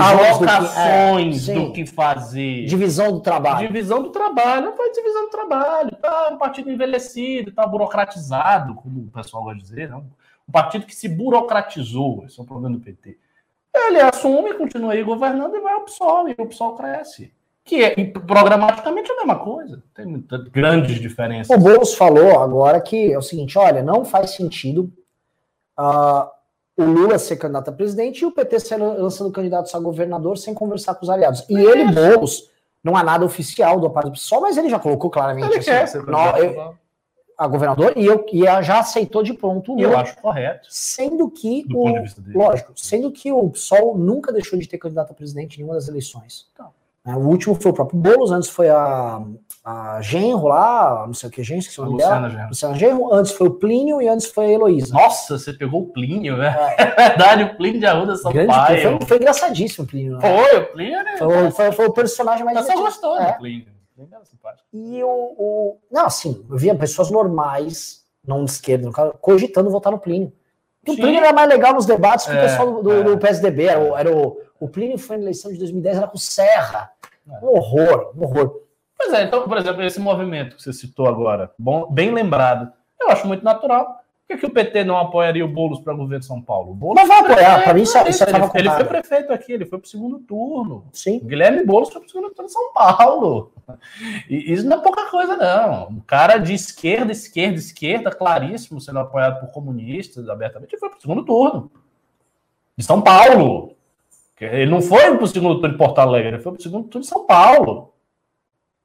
alocações do que, é, do que, fazer.
Divisão do trabalho.
Divisão do trabalho. Não foi divisão do trabalho. Tá um partido envelhecido, tá burocratizado, como o pessoal vai dizer. Não? Um partido que se burocratizou. Esse é o problema do PT. Ele assume, continua aí governando e vai ao PSOL. E o PSOL cresce. Que é programaticamente a mesma coisa. Tem muitas grandes diferenças.
O Boulos falou agora que é o seguinte: olha, não faz sentido. Uh, o Lula ser candidato a presidente e o PT ser lançando candidatos a governador sem conversar com os aliados. E ele, Boulos, não há nada oficial do aparelho pessoal, mas ele já colocou claramente.
Ele assim, quer ser
não, eu, a governador e, eu, e ela já aceitou de pronto o
E eu
Lula.
acho correto.
Sendo que
Do
o,
ponto de vista dele.
lógico, sendo que o PSOL nunca deixou de ter candidato a presidente em nenhuma das eleições.
Então.
Né, O último foi o próprio Boulos, antes foi a, a Genro lá, não sei o que, esqueci o nome dela.
Luciana Genro.
Luciana Genro, antes foi o Plínio e antes foi a Heloísa.
Nossa, você pegou o Plínio, né? É verdade, o Plínio de Arruda São
Grande,
Paulo.
foi, foi engraçadíssimo o Plínio. né?
Foi, o Plínio era.
Foi, o- foi- foi o personagem mais
você gostou
É.
do Plínio. O.
E o, o- Não, assim, eu via pessoas normais, não de esquerda, no caso, cogitando votar no Plínio. E o
Sim.
Plínio era mais legal nos debates que o
É,
pessoal do,
é.
do PSDB. Era, o, era o, o Plínio foi na eleição de 2010, era com o Serra.
É.
Um horror, um horror.
Pois é, então, por exemplo, esse movimento que você citou agora, bom, bem lembrado, eu acho muito natural. Por que, que o PT não apoiaria o Boulos para governo de São Paulo? O Boulos
Mas vai apoiar, pra mim isso-
é
isso é
ele,
tava
ele foi prefeito aqui, ele foi para o segundo turno.
Sim.
O Guilherme Boulos foi para o segundo turno de São Paulo. E isso não é pouca coisa, não. Um cara de esquerda, esquerda, esquerda, claríssimo, sendo apoiado por comunistas abertamente, ele foi para o segundo turno. De São Paulo. Ele não foi para o segundo turno de Porto Alegre, ele foi para o segundo turno de São Paulo.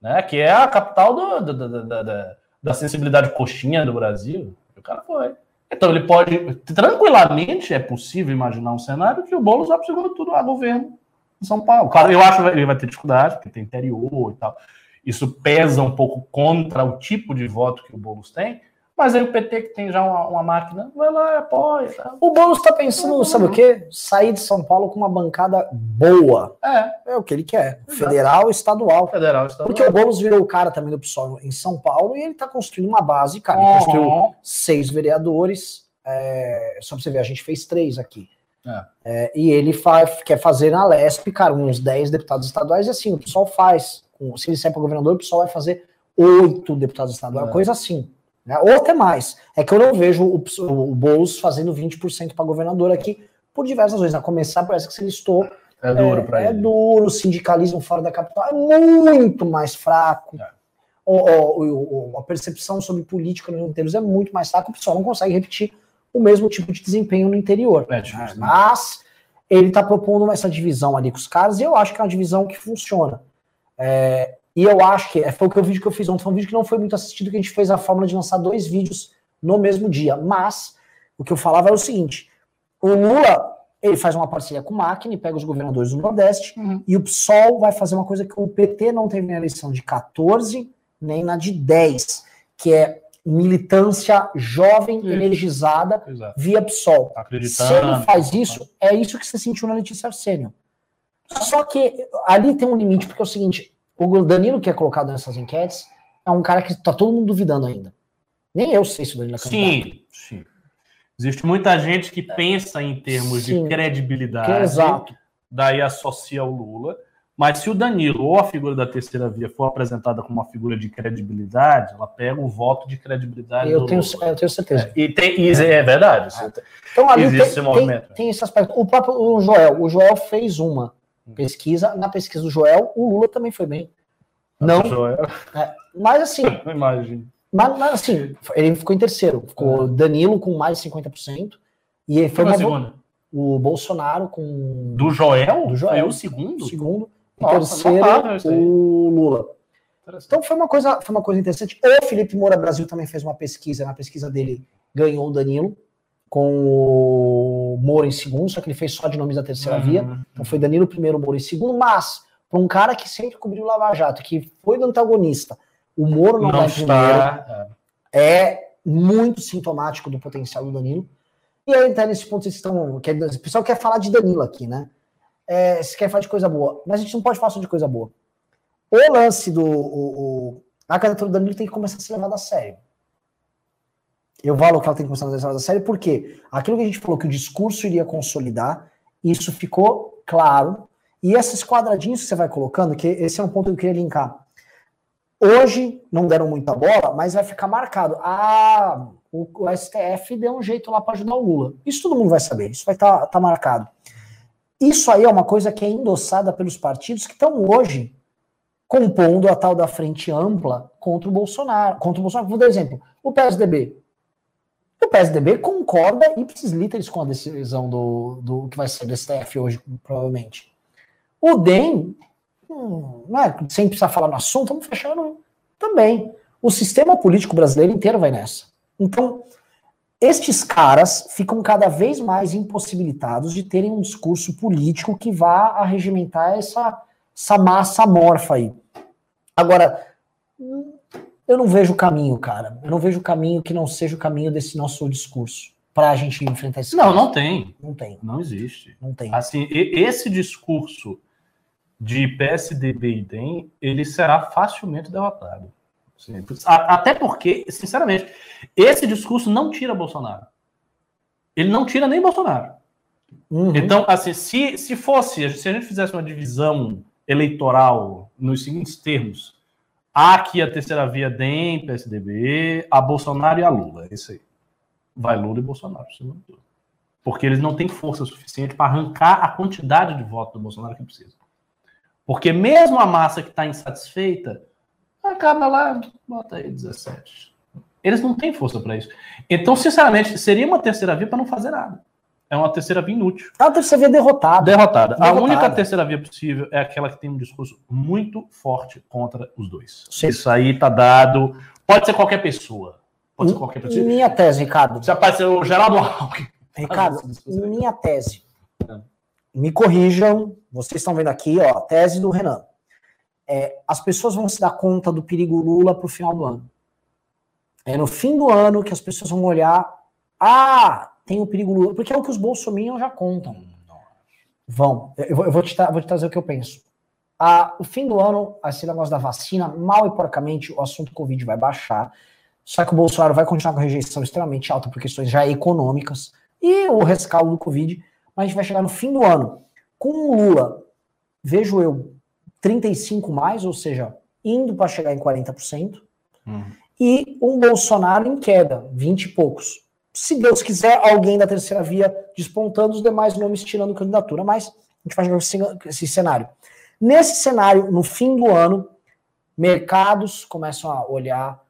Né? Que é a capital do- do- do- do- da- da- da sensibilidade coxinha do Brasil. O cara foi. Então ele pode, tranquilamente, é possível imaginar um cenário que o Boulos vá para o segundo turno a governo em São Paulo. Claro, eu acho que ele vai ter dificuldade, porque tem interior e tal. Isso pesa um pouco contra o tipo de voto que o Boulos tem, mas aí o PT, que tem já uma, uma máquina, vai lá e apoia. tal.
O Boulos está pensando, sabe o quê? Sair de São Paulo com uma bancada boa.
É,
É o que ele quer. Federal e estadual.
federal estadual.
Porque o Boulos virou o cara também do PSOL em São Paulo e ele está construindo uma base, cara. Ele construiu
Uhum.
seis vereadores. é, só pra você ver, a gente fez três aqui.
É.
É, e ele faz, quer fazer na Lesp, cara, uns 10 deputados estaduais, e assim, o pessoal faz. Com- Se ele sair para governador, o pessoal vai fazer oito deputados estaduais,
É.
coisa assim. Né? Ou até mais. É que eu não vejo o, o Boulos fazendo 20% para governador aqui, por diversas razões. A começar, parece que você listou
É duro
é,
para
é
ele.
duro, o sindicalismo fora da capital é muito mais fraco.
É.
O- o- o- a percepção sobre política nos inteiros é muito mais fraca, o pessoal não consegue repetir o mesmo tipo de desempenho no interior.
É né?
Mas ele está propondo essa divisão ali com os caras, e eu acho que é uma divisão que funciona. É, e eu acho que foi o que o vídeo que eu fiz ontem, foi um vídeo que não foi muito assistido, que a gente fez a fórmula de lançar dois vídeos no mesmo dia. Mas o que eu falava era o seguinte: o Lula ele faz uma parceria com o Máquina e pega os governadores do Nordeste,
Uhum.
e o PSOL vai fazer uma coisa que o PT não teve na eleição de 14, nem na de 10, que é militância jovem, energizada,
Exato.
via PSOL. Se ele faz isso, é isso que você sentiu na Letícia Arsênio. Só que ali tem um limite, porque é o seguinte: o Danilo, que é colocado nessas enquetes, é um cara que tá todo mundo duvidando ainda. Nem eu sei se o Danilo é candidato.
Sim, sim. Existe muita gente que pensa em termos
Sim.
de credibilidade,
é exato.
daí associa o Lula. Mas se o Danilo ou a figura da terceira via for apresentada como uma figura de credibilidade, ela pega o voto de credibilidade
Eu
do
tenho,
Lula.
eu tenho certeza.
E tem, e é verdade. tem-
Então ali
Existe
tem,
esse
tem- tem esse aspecto. O próprio o Joel, o Joel fez uma pesquisa. Na pesquisa do Joel, o Lula também foi bem. Não,
Joel,
mas assim,
não imagino.
mas, mas assim, ele ficou em terceiro. Ficou Danilo com mais de 50%. E ele foi uma,
segunda.
o Bolsonaro com
Do Joel?
Do Joel.
Foi o segundo?
segundo.
Nossa,
terceiro, o Lula. Então foi uma coisa, foi uma coisa interessante. O Felipe Moura Brasil também fez uma pesquisa. Na pesquisa dele ganhou o Danilo com o Moura em segundo, só que ele fez só de nomes da terceira via.
Uhum.
Então foi Danilo primeiro, Moro em segundo, mas para um cara que sempre cobriu o Lava Jato, que foi do antagonista, o Moro não,
Não
vai primeiro,
está.
é muito sintomático do potencial do Danilo. E aí tá nesse ponto vocês estão, que o pessoal quer falar de Danilo aqui, né? É, se quer falar de coisa boa, mas a gente não pode falar só de coisa boa. O lance do o, o- a candidatura do Danilo tem que começar a ser levada a sério. Eu falo que ela tem que começar a ser levada a sério porque aquilo que a gente falou que o discurso iria consolidar, isso ficou claro. E esses quadradinhos que você vai colocando, que esse é um ponto que eu queria linkar. Hoje não deram muita bola, mas vai ficar marcado. Ah, o, o STF deu um jeito lá para ajudar o Lula. Isso todo mundo vai saber, isso vai estar tá, marcado. Isso aí é uma coisa que é endossada pelos partidos que estão hoje compondo a tal da frente ampla contra o Bolsonaro. Contra o Bolsonaro. Vou dar exemplo. O PSDB. O PSDB concorda ipsis literis com a decisão do, do que vai ser do STF hoje, provavelmente. O DEM, hum, não é, sem precisar falar no assunto, vamos fechando também. O sistema político brasileiro inteiro vai nessa. Então, estes caras ficam cada vez mais impossibilitados de terem um discurso político que vá arregimentar essa, essa massa amorfa aí. Agora, eu não vejo caminho, cara. Eu não vejo caminho que não seja o caminho desse nosso discurso para a gente enfrentar esse
Não, caso. não tem.
Não tem.
Não existe.
Não tem.
Assim, esse discurso de PSDB e DEM, ele será facilmente derrotado. Até porque, sinceramente, esse discurso não tira Bolsonaro. Ele não tira nem Bolsonaro. Uhum. Então, assim, se, se fosse, se a gente fizesse uma divisão eleitoral nos seguintes termos, há aqui a terceira via DEM, PSDB, a Bolsonaro e a Lula. É isso aí. Vai Lula e Bolsonaro, Porque eles não têm força suficiente para arrancar a quantidade de votos do Bolsonaro que precisa. Porque mesmo a massa que está insatisfeita, acaba lá, bota aí 17. Eles não têm força para isso. Então, sinceramente, seria uma terceira via para não fazer nada. É uma terceira via inútil.
É uma terceira via derrotada.
derrotada. Derrotada. A única terceira via possível é aquela que tem um discurso muito forte contra os dois. Sim. Isso aí tá dado. Pode ser qualquer pessoa. Pode ser qualquer pessoa.
Minha tese, Ricardo.
Se aparecer o Geraldo
Alckmin. Ricardo, minha tese. Me corrijam. Vocês estão vendo aqui, ó, tese do Renan é, as pessoas vão se dar conta do perigo Lula para o final do ano. É no fim do ano que as pessoas vão olhar, ah, tem o perigo Lula, porque é o que os bolsominions já contam. Vão. Eu vou, eu vou, te, vou te trazer o que eu penso. Ah, o fim do ano, esse negócio da vacina, mal e porcamente, o assunto Covid vai baixar. Só que o Bolsonaro vai continuar com a rejeição extremamente alta por questões já econômicas e o rescaldo do Covid. Mas a gente vai chegar no fim do ano com o Lula, vejo eu, 35 mais, ou seja, indo para chegar em 40%, uhum. e um Bolsonaro em queda, 20 e poucos. Se Deus quiser, alguém da terceira via despontando, os demais nomes tirando candidatura, mas a gente vai jogar esse cenário. Nesse cenário, no fim do ano, mercados começam a olhar,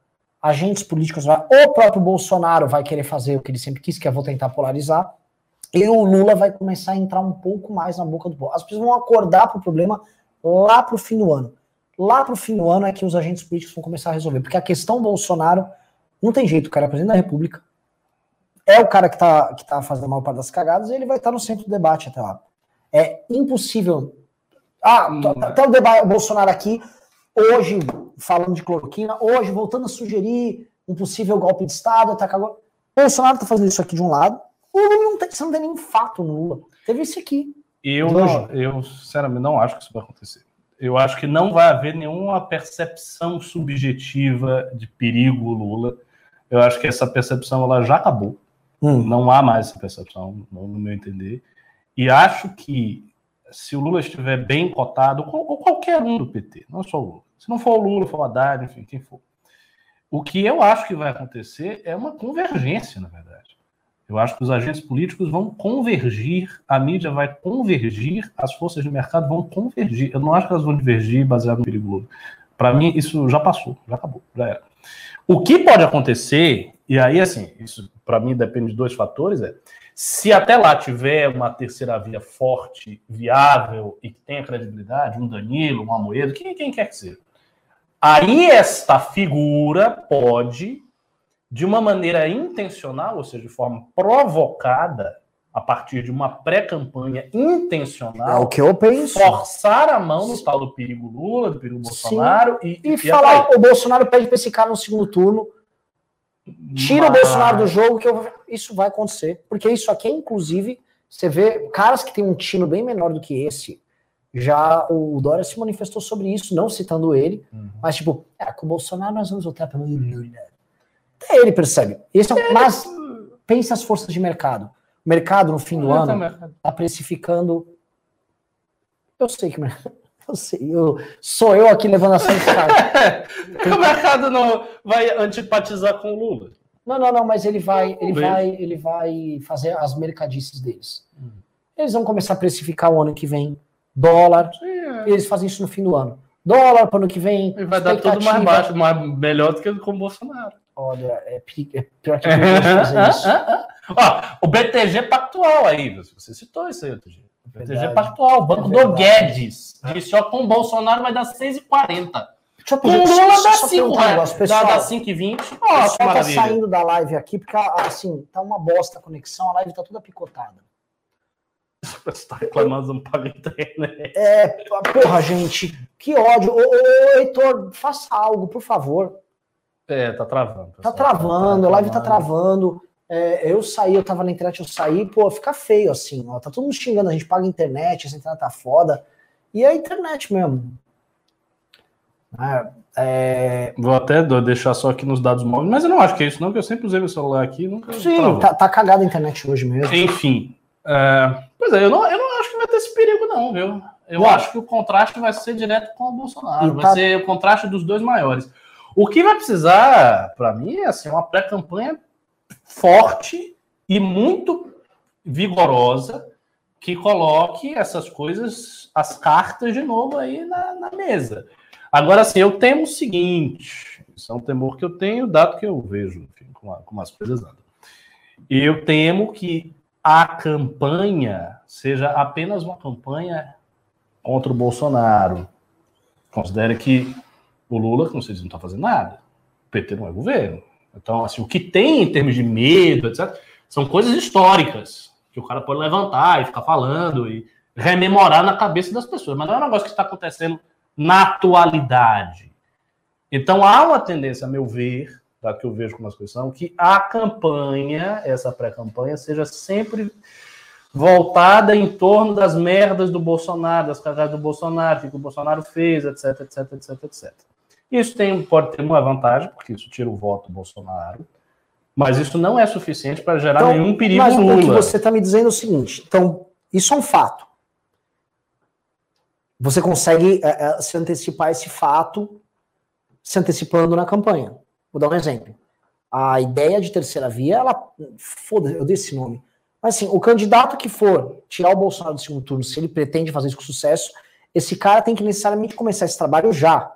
agentes políticos, o próprio Bolsonaro vai querer fazer o que ele sempre quis, que é vou tentar polarizar, e o Lula vai começar a entrar um pouco mais na boca do povo. As pessoas vão acordar para o problema lá para o fim do ano. Lá para o fim do ano é que os agentes políticos vão começar a resolver. Porque a questão Bolsonaro não tem jeito, cara é presidente da República. É o cara que está que tá fazendo a maior parte das cagadas e ele vai estar tá no centro do debate até lá. É impossível. Ah, até o debate, o Bolsonaro aqui, hoje, falando de cloroquina, hoje, voltando a sugerir um possível golpe de Estado, atacar. Bolsonaro está fazendo isso aqui de um lado, o Lula não tem, você não tem nenhum fato no Lula. Teve isso aqui.
Eu, não, eu, sinceramente, não acho que isso vai acontecer. Eu acho que não vai haver nenhuma percepção subjetiva de perigo Lula. Eu acho que essa percepção ela já acabou. Hum. Não há mais essa percepção, no meu entender. E acho que se o Lula estiver bem cotado, ou qualquer um do PT, não só o Lula. Se não for o Lula, for o Haddad, enfim, quem for. O que eu acho que vai acontecer é uma convergência, na verdade. Eu acho que os agentes políticos vão convergir, a mídia vai convergir, as forças de mercado vão convergir. Eu não acho que elas vão divergir baseado no perigo Para mim, isso já passou, já acabou, já era. O que pode acontecer, e aí, assim, isso para mim depende de dois fatores, é se até lá tiver uma terceira via forte, viável e que tenha credibilidade, um Danilo, um Amoedo, quem, quem quer que seja, aí esta figura pode de uma maneira intencional, ou seja, de forma provocada, a partir de uma pré-campanha intencional, é
o que eu penso.
forçar a mão no tal do perigo Lula, do perigo Bolsonaro
Sim. e, e, e falar o Bolsonaro pede para esse cara no segundo turno, tira Mas... o Bolsonaro do jogo que eu... isso vai acontecer, porque isso aqui é inclusive você vê caras que têm um tino bem menor do que esse. Já o Dória se manifestou sobre isso, não citando ele, uhum. mas tipo, é, com o Bolsonaro nós vamos votar pelo Lula. Até ele percebe. Esse é, mas pense as forças de mercado. O mercado, no fim do eu ano, está precificando. Eu sei que eu sei, eu, sou eu aqui levando a sério
O mercado não vai antipatizar com o Lula.
Não, não, não, mas ele vai, ele vai, ele vai fazer as mercadices deles. Hum. Eles vão começar a precificar o ano que vem dólar. É. Eles fazem isso no fim do ano. Dólar para o ano que vem.
E vai dar tudo mais baixo, mais melhor do que com o Bolsonaro.
Olha, é, é pior que fazer isso.
Ó, o BTG Pactual aí, você citou isso aí outro dia. O BTG Pactual, o banco é do Guedes, disse, ó, com o Bolsonaro vai dar 6,40.
Deixa eu
Com
pedir,
o
só-
Lula dá
perguntar
5
um negócio, pessoal.
dá 5 e 20.
Ó,
Isso,
só tá saindo da live aqui, porque assim, tá uma bosta a conexão, a live tá toda picotada.
Você tá reclamando, não paga internet.
É, porra, gente, que ódio. Ô, ô, Heitor, faça algo, por favor.
É, tá travando.
Tá
pessoal.
travando, a live tá travando. É, eu saí, eu tava na internet, eu saí, pô, fica feio assim, ó. Tá todo mundo xingando, a gente paga internet, essa internet tá foda. E é a internet mesmo. É, é,
Vou até deixar só aqui nos dados móveis, mas eu não acho que é isso, não, porque eu sempre usei meu celular aqui nunca.
sim, tá, tá cagada a internet hoje mesmo.
Enfim. é, pois é, eu não, eu não acho que vai ter esse perigo, não, viu? Eu
Ué.
acho que o contraste vai ser direto com o Bolsonaro.
E
vai
tá-
ser o contraste dos dois maiores. O que vai precisar, para mim, é assim, uma pré-campanha forte e muito vigorosa que coloque essas coisas, as cartas de novo aí na, na mesa. Agora, assim, eu temo o seguinte: isso é um temor que eu tenho, dado que eu vejo, enfim, como, como as coisas andam. Eu temo que a campanha seja apenas uma campanha contra o Bolsonaro. Considere que o Lula, como vocês não está fazendo nada. O PT não é governo. Então, assim, o que tem em termos de medo, etc., são coisas históricas que o cara pode levantar e ficar falando e rememorar na cabeça das pessoas. Mas não é um negócio que está acontecendo na atualidade. Então, há uma tendência, a meu ver, tá, que eu vejo como as coisas são, que a campanha, essa pré-campanha, seja sempre voltada em torno das merdas do Bolsonaro, das cagadas do Bolsonaro, o que o Bolsonaro fez, etc, etc, etc, etc. Isso tem, pode ter uma vantagem, porque isso tira o voto do Bolsonaro, mas isso não é suficiente para gerar
Então,
nenhum perigo
Mas
no
o que
Lula.
você está me dizendo é o seguinte: então, isso é um fato. Você consegue é, é, se antecipar esse fato se antecipando na campanha. Vou dar um exemplo. A ideia de terceira via, ela. Foda-se, eu dei esse nome. Mas assim, o candidato que for tirar o Bolsonaro do segundo turno, se ele pretende fazer isso com sucesso, esse cara tem que necessariamente começar esse trabalho já.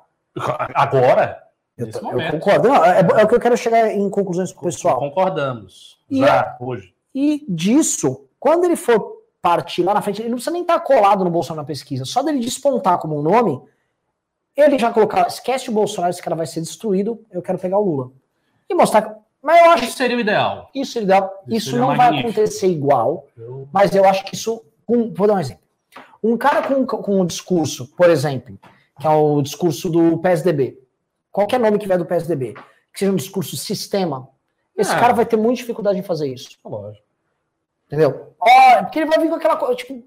Agora?
Eu, eu concordo. Não, é, é o que eu quero chegar em conclusões com o pessoal.
Concordamos.
E
Já, hoje.
E disso, quando ele for partir lá na frente, ele não precisa nem estar colado no Bolsonaro na pesquisa. Só dele despontar como um nome, ele já colocar, esquece o Bolsonaro, esse cara vai ser destruído, eu quero pegar o Lula. E mostrar. que- Mas eu acho
Isso seria o ideal.
isso, ele dá-
Isso
isso
seria
não vai
magnífico.
acontecer igual, mas eu acho que isso. com- vou dar um exemplo. Um cara com, com um discurso, por exemplo, que é o discurso do PSDB, qualquer nome que vier do PSDB, que seja um discurso sistema, esse
Ah.
cara vai ter muita dificuldade em fazer isso.
Lógico.
Entendeu? Olha, porque ele vai vir com aquela coisa, tipo,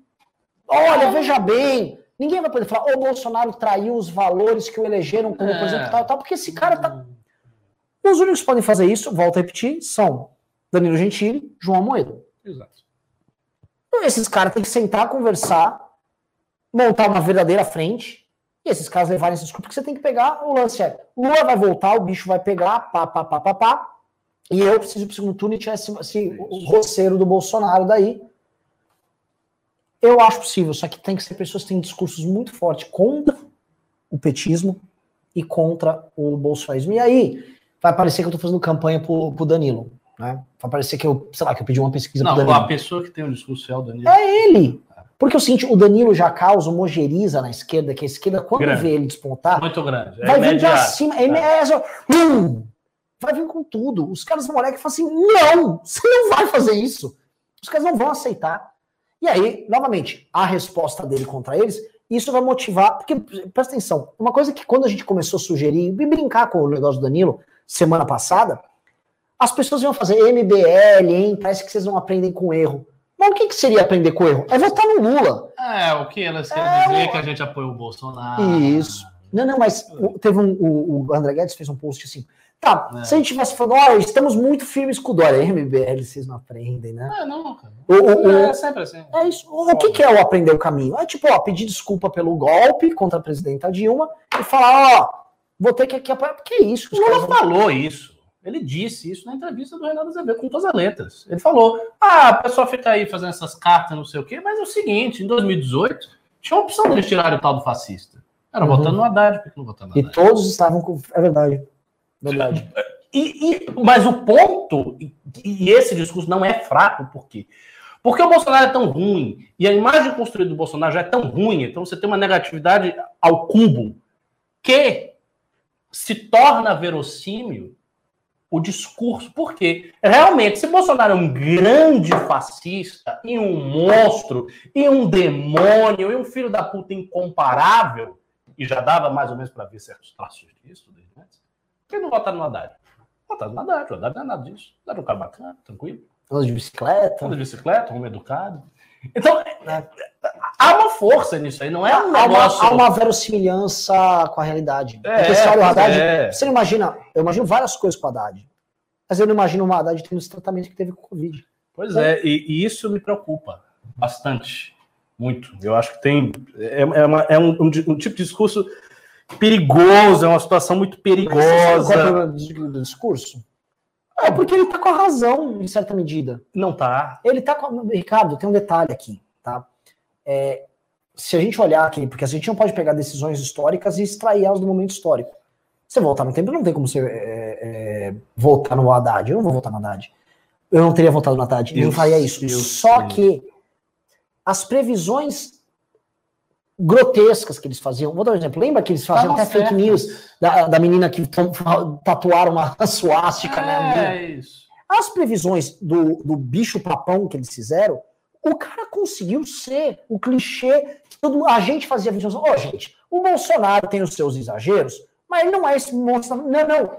olha, veja bem, ninguém vai poder falar, o Bolsonaro traiu os valores que o elegeram como,
É.
exemplo, tal, tal, porque esse cara tá. Os únicos que podem fazer isso, volto a repetir, são Danilo Gentili, João Amoedo.
Exato.
Então, esses caras têm que sentar, conversar, montar uma verdadeira frente, e esses caras levarem esse discurso, porque você tem que pegar o lance é, Lula vai voltar, o bicho vai pegar, pá, pá, pá, pá, pá, e eu preciso ir pro segundo turno e tirar esse, esse o roceiro do Bolsonaro daí. Eu acho possível, só que tem que ser pessoas que têm discursos muito fortes contra o petismo e contra o bolsonarismo. E aí vai parecer que eu tô fazendo campanha pro, pro Danilo, né? Vai parecer que eu, sei lá, que eu pedi uma pesquisa pro
Não,
Danilo.
a pessoa que tem um discurso é o Danilo.
É ele. Porque o seguinte, o Danilo já causa uma ojeriza na esquerda, que a esquerda, quando
Grande.
vê ele despontar,
Muito grande. É
vai vir pra
imediato.
cima. É, é só- Hum! vai vir com tudo. Os caras vão olhar e falam assim: não, você não vai fazer isso. Os caras não vão aceitar. E aí, novamente, a resposta dele contra eles, isso vai motivar. Porque, presta atenção, uma coisa que quando a gente começou a sugerir e brincar com o negócio do Danilo, semana passada, as pessoas iam fazer MBL, hein? Parece que vocês não aprendem com erro. Mas o que, que seria aprender com erro? É votar no Lula.
É, o que elas querem
É,
dizer
o-
que a gente apoia o Bolsonaro.
Isso. Não, não, mas o- teve um. O, o André Guedes fez um post assim. Tá,
É.
se a gente tivesse falando, olha, estamos muito firmes com o Dória. MBL, vocês não aprendem, né?
É, não, cara.
O, o- o-
É sempre assim.
é isso. O que, que é o aprender o caminho? É tipo, ó, pedir desculpa pelo golpe contra a presidenta Dilma e falar, ó, vou ter que aqui apoiar. Que é isso? que
O Lula falou isso. Ele disse isso na entrevista do Renato Azevedo, com todas as letras. Ele falou: ah, a pessoa fica aí fazendo essas cartas, não sei o quê, mas é o seguinte: em 2018, tinha uma opção deles tirarem o tal do fascista. Era
Uhum.
votando no Haddad, por que não votando no
E
Haddad?
todos estavam com. É verdade. Verdade.
E, e- mas o ponto, e, e esse discurso não é fraco, por quê? Porque o Bolsonaro é tão ruim, e a imagem construída do Bolsonaro já é tão ruim, então você tem uma negatividade ao cubo, que se torna verossímil o discurso. Por quê? Realmente, se Bolsonaro é um grande fascista, e um monstro, e um demônio, e um filho da puta incomparável, e já dava mais ou menos para ver certos traços disso desde antes, por que não votaram no Haddad? Votaram no Haddad, o Haddad não é nada disso. Haddad é um cara bacana, tranquilo.
Anda de bicicleta.
Anda de bicicleta, um educado. Então, é, há uma força nisso aí, não é um
há
negócio...
Uma, há uma verossimilhança com a realidade.
É,
o pessoal do Haddad,
é.
você não imagina, eu imagino várias coisas com o Haddad, mas eu não imagino o Haddad tendo esse tratamento que teve com o Covid.
Pois é, e, e isso me preocupa bastante, muito. Eu acho que tem, é, é, uma- é um, um um tipo de discurso perigoso, é uma situação muito
Qual é o
perigosa.
problema do discurso? É porque ele tá com a razão, em certa medida.
Não tá.
Ele tá com. Ricardo, tem um detalhe aqui, tá? É, se a gente olhar aqui, porque a gente não pode pegar decisões históricas e extrair elas do momento histórico. Você voltar no tempo, não tem como você é, é, votar no Haddad. Eu não vou votar no Haddad. Eu não teria votado no Haddad. Eu não faria isso.
isso,
Só
isso.
que as previsões grotescas que eles faziam. Vou dar um exemplo. Lembra que eles faziam
Estavam
até fake
certos.
news da, da menina que tatuaram uma suástica, né?
É isso.
As previsões do, do bicho papão que eles fizeram, o cara conseguiu ser o clichê que todo, a gente fazia vídeos. Ô, gente, o Bolsonaro tem os seus exageros, mas ele não é esse monstro. Não, não.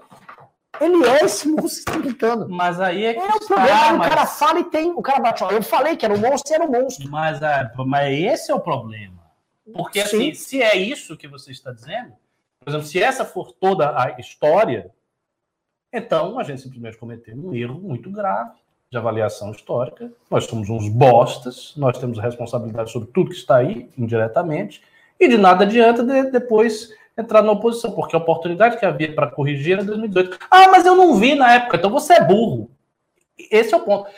Ele é esse monstro gritando.
Mas aí é que
É o
está,
problema, o
mas-
cara fala e tem. O cara bate, ó, eu falei que era um monstro e era um monstro.
Mas, é, mas esse é o problema. Porque,
Sim.
assim, se é isso que você está dizendo, por exemplo, se essa for toda a história, então a gente simplesmente cometeu um erro muito grave de avaliação histórica. Nós somos uns bostas, nós temos responsabilidade sobre tudo que está aí, indiretamente, e de nada adianta de- depois entrar na oposição, porque a oportunidade que havia para corrigir era em 2018. Ah, mas eu não vi na época, então você é burro. Esse é o ponto.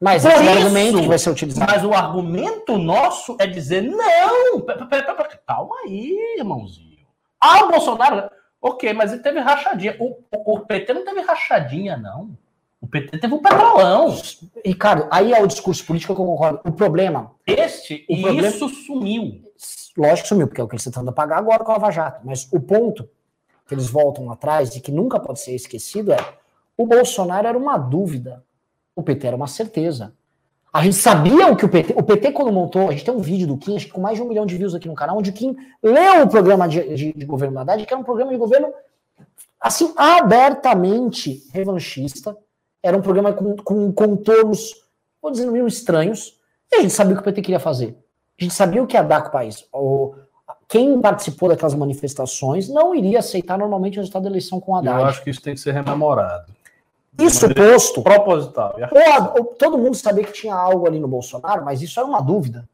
Mas
Por
esse o
isso-
argumento que vai ser utilizado.
Mas o argumento nosso é dizer, não, calma aí, irmãozinho. Ah, o Bolsonaro, ok, mas ele teve rachadinha. O, o- PT não teve rachadinha, não. O PT teve um petrolão.
Ricardo, aí é o discurso político que eu concordo. O problema,
Este,
O
e
problema-
isso sumiu.
lógico que sumiu, porque é o que eles estão tentando apagar agora com a Lava Jato. Mas o ponto que eles voltam atrás e que nunca pode ser esquecido é o Bolsonaro era uma dúvida, o PT era uma certeza. A gente sabia o que o PT. O PT, quando montou, a gente tem um vídeo do Kim, acho que com mais de um milhão de views aqui no canal, onde o Kim leu o programa de, de, de governo da Haddad, que era um programa de governo assim, abertamente revanchista. Era um programa com, com contornos, vou dizer no mínimo, estranhos. E a gente sabia o que o PT queria fazer. A gente sabia o que ia dar com o país. O, quem participou daquelas manifestações não iria aceitar normalmente o resultado da eleição com o Haddad.
Eu acho que isso tem que ser rememorado.
Isso posto,
Proposital. E a-
o- o- todo mundo sabia que tinha algo ali no Bolsonaro, mas isso era uma dúvida.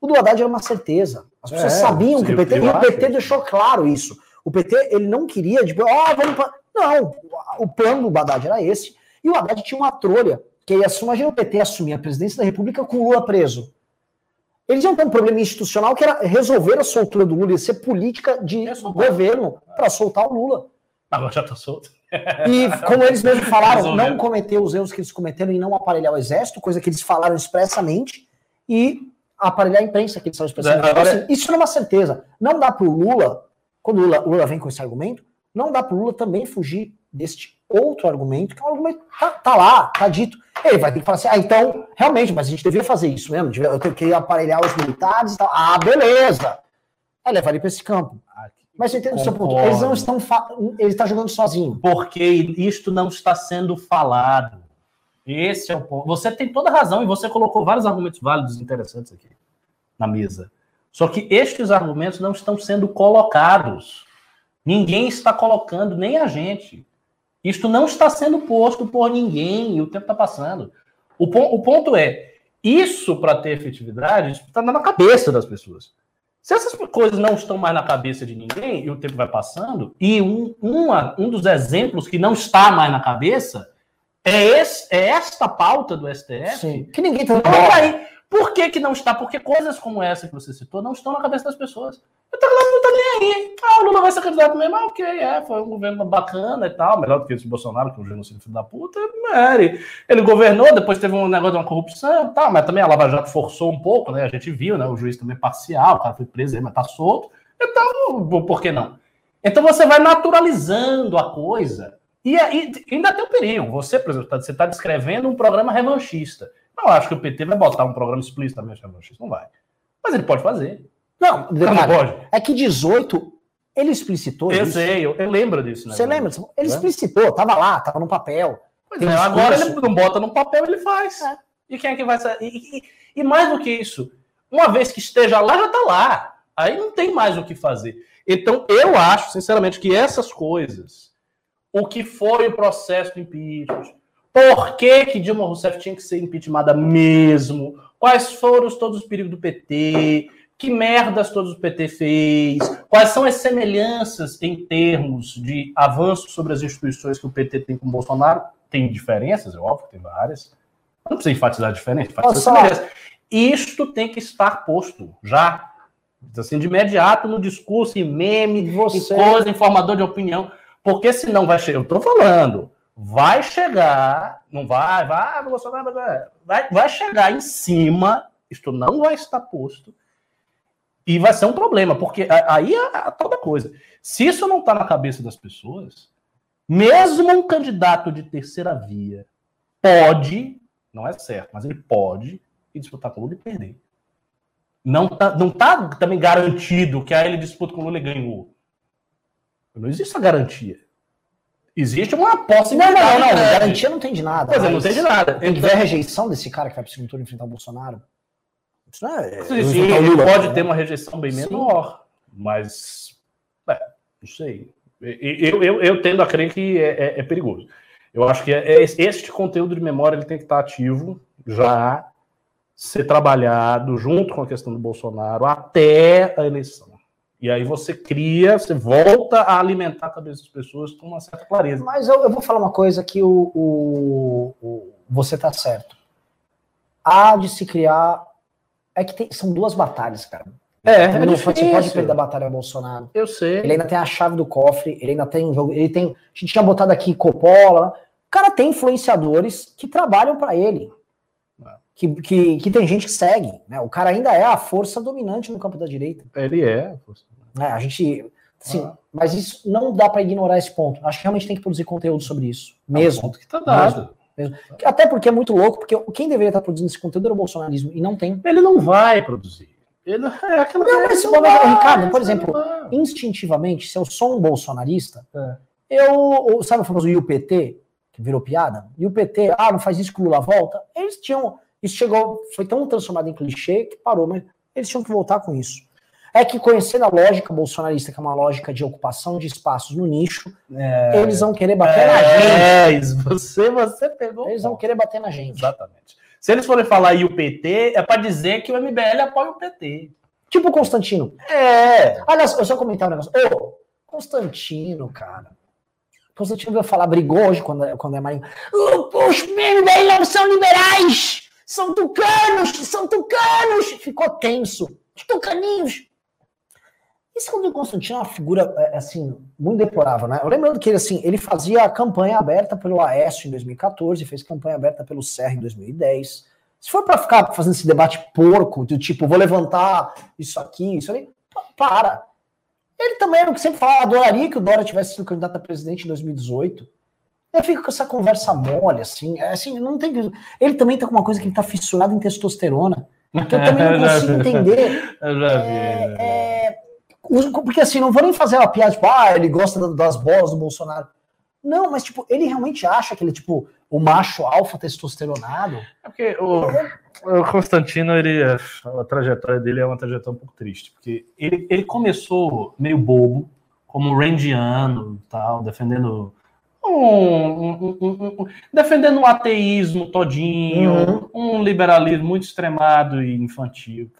O do Haddad era uma certeza. As pessoas
É,
sabiam que o PT. E o PT deixou claro isso. O PT ele não queria, tipo, ó, vamos pra... Não, o plano do Haddad era esse. E o Haddad tinha uma trolha, que ia assumir, imagina o PT assumir a presidência da República com o Lula preso. Eles iam ter um problema institucional que era resolver a soltura do Lula e ser política de governo para soltar o Lula.
Agora já tá solto.
E como eles mesmos falaram, não cometer os erros que eles cometeram em não aparelhar o exército, coisa que eles falaram expressamente, e aparelhar a imprensa que eles falaram expressamente.
É, agora-
Então, assim, isso não é uma certeza. Não dá para o Lula, quando o Lula, Lula vem com esse argumento, não dá para o Lula também fugir deste outro argumento, que é um argumento que tá, tá lá, tá dito. Ele vai ter que falar assim, ah, então, realmente, mas a gente deveria fazer isso mesmo, eu tenho que aparelhar os militares e tal. Ah, beleza! Aí levar ele para esse campo. Mas você entende o seu ponto? Eles não estão. Ele está jogando sozinho.
Porque isto não está sendo falado. Esse é o ponto. Você tem toda a razão e você colocou vários argumentos válidos e interessantes aqui na mesa. Só que estes argumentos não estão sendo colocados. Ninguém está colocando, nem a gente. Isto não está sendo posto por ninguém e o tempo está passando. O, pon- o ponto é, isso para ter efetividade, está na cabeça das pessoas. Se essas coisas não estão mais na cabeça de ninguém e o tempo vai passando, e um, uma- um dos exemplos que não está mais na cabeça é, esse- é esta pauta do STF.
Sim. Que ninguém tá.
Não, peraí. Por que, que não está? Porque coisas como essa que você citou não estão na cabeça das pessoas. Então, ela não está nem aí. Ah, o Lula vai ser candidato mesmo. Ah, ok, é, foi um governo bacana e tal. Melhor do que esse Bolsonaro, que é um genocídio filho da puta. É, ele, ele governou, depois teve um negócio de uma corrupção e tal, mas também a Lava Jato forçou um pouco, né? A gente viu, né? O juiz também parcial, o cara foi preso mas tá solto. Então, por que não? Então você vai naturalizando a coisa. E, e ainda tem um perigo. Você, por exemplo, tá, está descrevendo um programa revanchista. Não acho que o PT vai botar um programa explicitamente revanchista. Não vai. Mas ele pode fazer.
Não, não pode. É que 18, ele explicitou
eu isso. Eu sei, eu, lembro disso.
Né, Você lembra? Ele explicitou, estava lá, estava no papel.
É, agora ele não bota no papel, ele faz. É. E quem é que vai... E, e, e mais do que isso, uma vez que esteja lá, já está lá. Aí não tem mais o que fazer. Então, eu acho, sinceramente, que essas coisas, o que foi o processo do impeachment, por que, que Dilma Rousseff tinha que ser impeachmentada mesmo, quais foram todos os perigos do PT, que merdas todos o PT fez, quais são as semelhanças em termos de avanço sobre as instituições que o PT tem com o Bolsonaro, tem diferenças, é óbvio, tem várias. Não precisa enfatizar diferença, enfatizar semelhanças. Isto tem que estar posto já assim, de imediato no discurso, em meme, Você... em coisa, informador de opinião, porque senão vai chegar, eu estou falando, vai chegar, não vai, vai, Bolsonaro, vai, vai chegar em cima, isto não vai estar posto, e vai ser um problema, porque aí é a toda coisa. Se isso não está na cabeça das pessoas, mesmo um candidato de terceira via pode, não é certo, mas ele pode disputar com o Lula e perder. Não tá, não tá também garantido que a ele disputa com o Lula e ganhou. Não existe essa garantia. Existe uma possibilidade.
Não, não, não, não. Garantia não tem de nada.
Pois é, não tem de nada.
Tem que ver a rejeição desse cara que vai para o segundo turno enfrentar o Bolsonaro.
Isso não é. Sim, sim ele pode né? ter uma rejeição bem menor, mas. É, não sei. Eu, eu, eu tendo a crer que é, é, é perigoso. Eu acho que é, é, este conteúdo de memória ele tem que estar ativo já ser trabalhado junto com a questão do Bolsonaro até a eleição. E aí você cria, você volta a alimentar a cabeça das pessoas com uma certa clareza.
Mas eu, eu vou falar uma coisa que o, o, o você está certo. Há de se criar. É que tem, são duas batalhas, cara.
É, é não,
você pode perder a batalha Bolsonaro.
Eu sei.
Ele ainda tem a chave do cofre, ele ainda tem um jogo. Ele tem. A gente tinha botado aqui Coppola. O cara tem influenciadores que trabalham para ele que, que, que, tem gente que segue. Né? O cara ainda é a força dominante no campo da direita.
Ele é.
É a gente. Sim, ah. mas isso não dá para ignorar esse ponto. Acho que realmente tem que produzir conteúdo sobre isso. Mesmo. É um ponto
que tá dado.
Mesmo. Até porque é muito louco, porque quem deveria estar produzindo esse conteúdo era o bolsonarismo e não tem.
Ele não vai produzir. Ele é aquela
não, mas, não vai, Ricardo, por exemplo, instintivamente, se eu sou um bolsonarista, é. eu. Sabe o famoso IUPT, que virou piada? E o PT, ah, não faz isso que o Lula volta. Eles tinham isso chegou, foi tão transformado em clichê que parou, mas eles tinham que voltar com isso. É que conhecendo a lógica bolsonarista, que é uma lógica de ocupação de espaços no nicho, é, eles vão querer bater é, na
gente. É, você, você pegou.
Eles vão querer bater na gente.
Exatamente. Se eles forem falar aí o PT, é para dizer que o MBL apoia o PT.
Tipo o Constantino. É. Aliás, eu só comentar um negócio. Ô, Constantino, cara. Constantino veio falar, brigou hoje quando, quando é Marinho. Os MBL não são liberais! São tucanos! São tucanos! Ficou tenso. Os tucaninhos! Esse Rodrigo Constantino é uma figura, é, assim, muito deplorável, né? Eu lembrando que ele, assim, ele fazia campanha aberta pelo Aécio em 2014, fez campanha aberta pelo Serra em 2010. Se for para ficar fazendo esse debate porco, do tipo, vou levantar isso aqui, isso ali, para. Ele também era o que sempre falava, adoraria que o Dória tivesse sido candidato a presidente em 2018. Eu fico com essa conversa mole, assim, é, assim, não tem. Ele também tá com uma coisa que ele tá fissurado em testosterona. Que eu também não consigo entender.
Eu já vi. É,
é, porque assim, não vou nem fazer uma piada, tipo, ah, ele gosta das bolas do Bolsonaro. Não, mas tipo, ele realmente acha que ele é tipo o macho alfa testosteronado.
É porque o, o Constantino, ele, a trajetória dele é uma trajetória um pouco triste, porque ele, ele começou meio bobo, como randiano tal, defendendo um, um, um, defendendo um ateísmo todinho, uhum. um liberalismo muito extremado e infantil.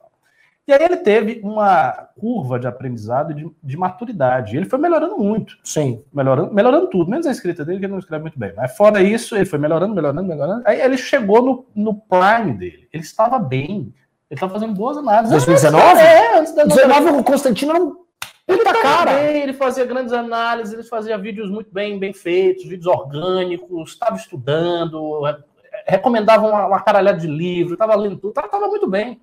E aí ele teve uma curva de aprendizado de, de maturidade. Ele foi melhorando muito.
Sim.
Melhorando, melhorando tudo, menos a escrita dele, que ele não escreve muito bem. Mas fora isso, ele foi melhorando, melhorando, melhorando. Aí ele chegou no, no prime dele. Ele estava bem. Ele estava fazendo boas análises.
2019?
É, antes da
19 o Constantino era um
ele tá cara. Bem, ele fazia grandes análises, ele fazia vídeos muito bem, bem feitos, vídeos orgânicos, estava estudando, recomendava uma, uma caralhada de livro, estava lendo tudo, estava muito bem.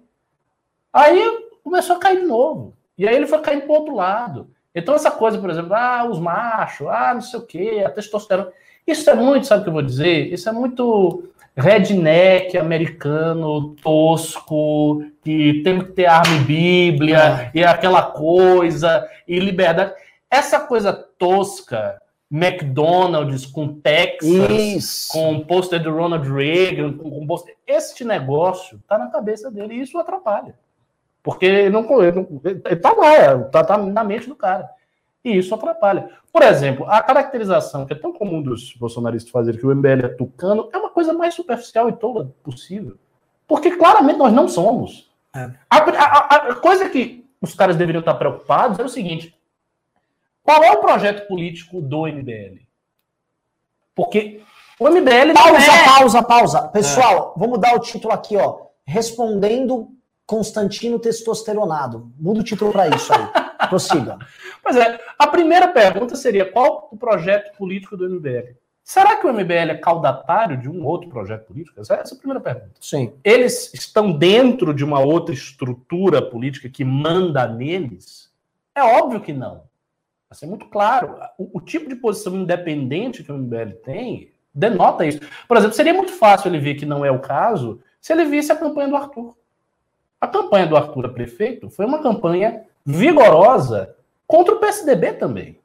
Aí começou a cair de novo. E aí ele foi caindo para outro lado. Então, essa coisa, por exemplo, ah, os machos, ah, não sei o quê, a testosterona. Isso é muito, sabe o que eu vou dizer? Isso é muito redneck americano, tosco, que tem que ter arma e bíblia, é. e aquela coisa, e liberdade. Essa coisa tosca, McDonald's com Texas, isso. com o pôster do Ronald Reagan, com, com poster, este negócio tá na cabeça dele e isso atrapalha. Porque ele não, ele, não, ele tá lá, tá, tá na mente do cara. E isso atrapalha. Por exemplo, a caracterização que é tão comum dos bolsonaristas fazerem que o MBL é tucano é uma coisa mais superficial e tola possível. Porque claramente nós não somos. É. A, a, a, coisa que os caras deveriam estar preocupados é o seguinte: qual é o projeto político do MBL? Porque o MBL.
Pausa, é... pausa, pausa. Pessoal, é. vamos dar o título aqui, ó. Respondendo Constantino Testosteronado. Muda o título para isso aí. Prossiga.
Pois é, a primeira pergunta seria: qual o projeto político do MBL? Será que o MBL é caudatário de um outro projeto político? Essa é a primeira pergunta.
Sim.
Eles estão dentro de uma outra estrutura política que manda neles? É óbvio que não. Vai ser muito claro. O, o, tipo de posição independente que o MBL tem denota isso. Por exemplo, seria muito fácil ele ver que não é o caso se ele visse a campanha do Arthur. A campanha do Arthur a prefeito foi uma campanha vigorosa contra o PSDB também.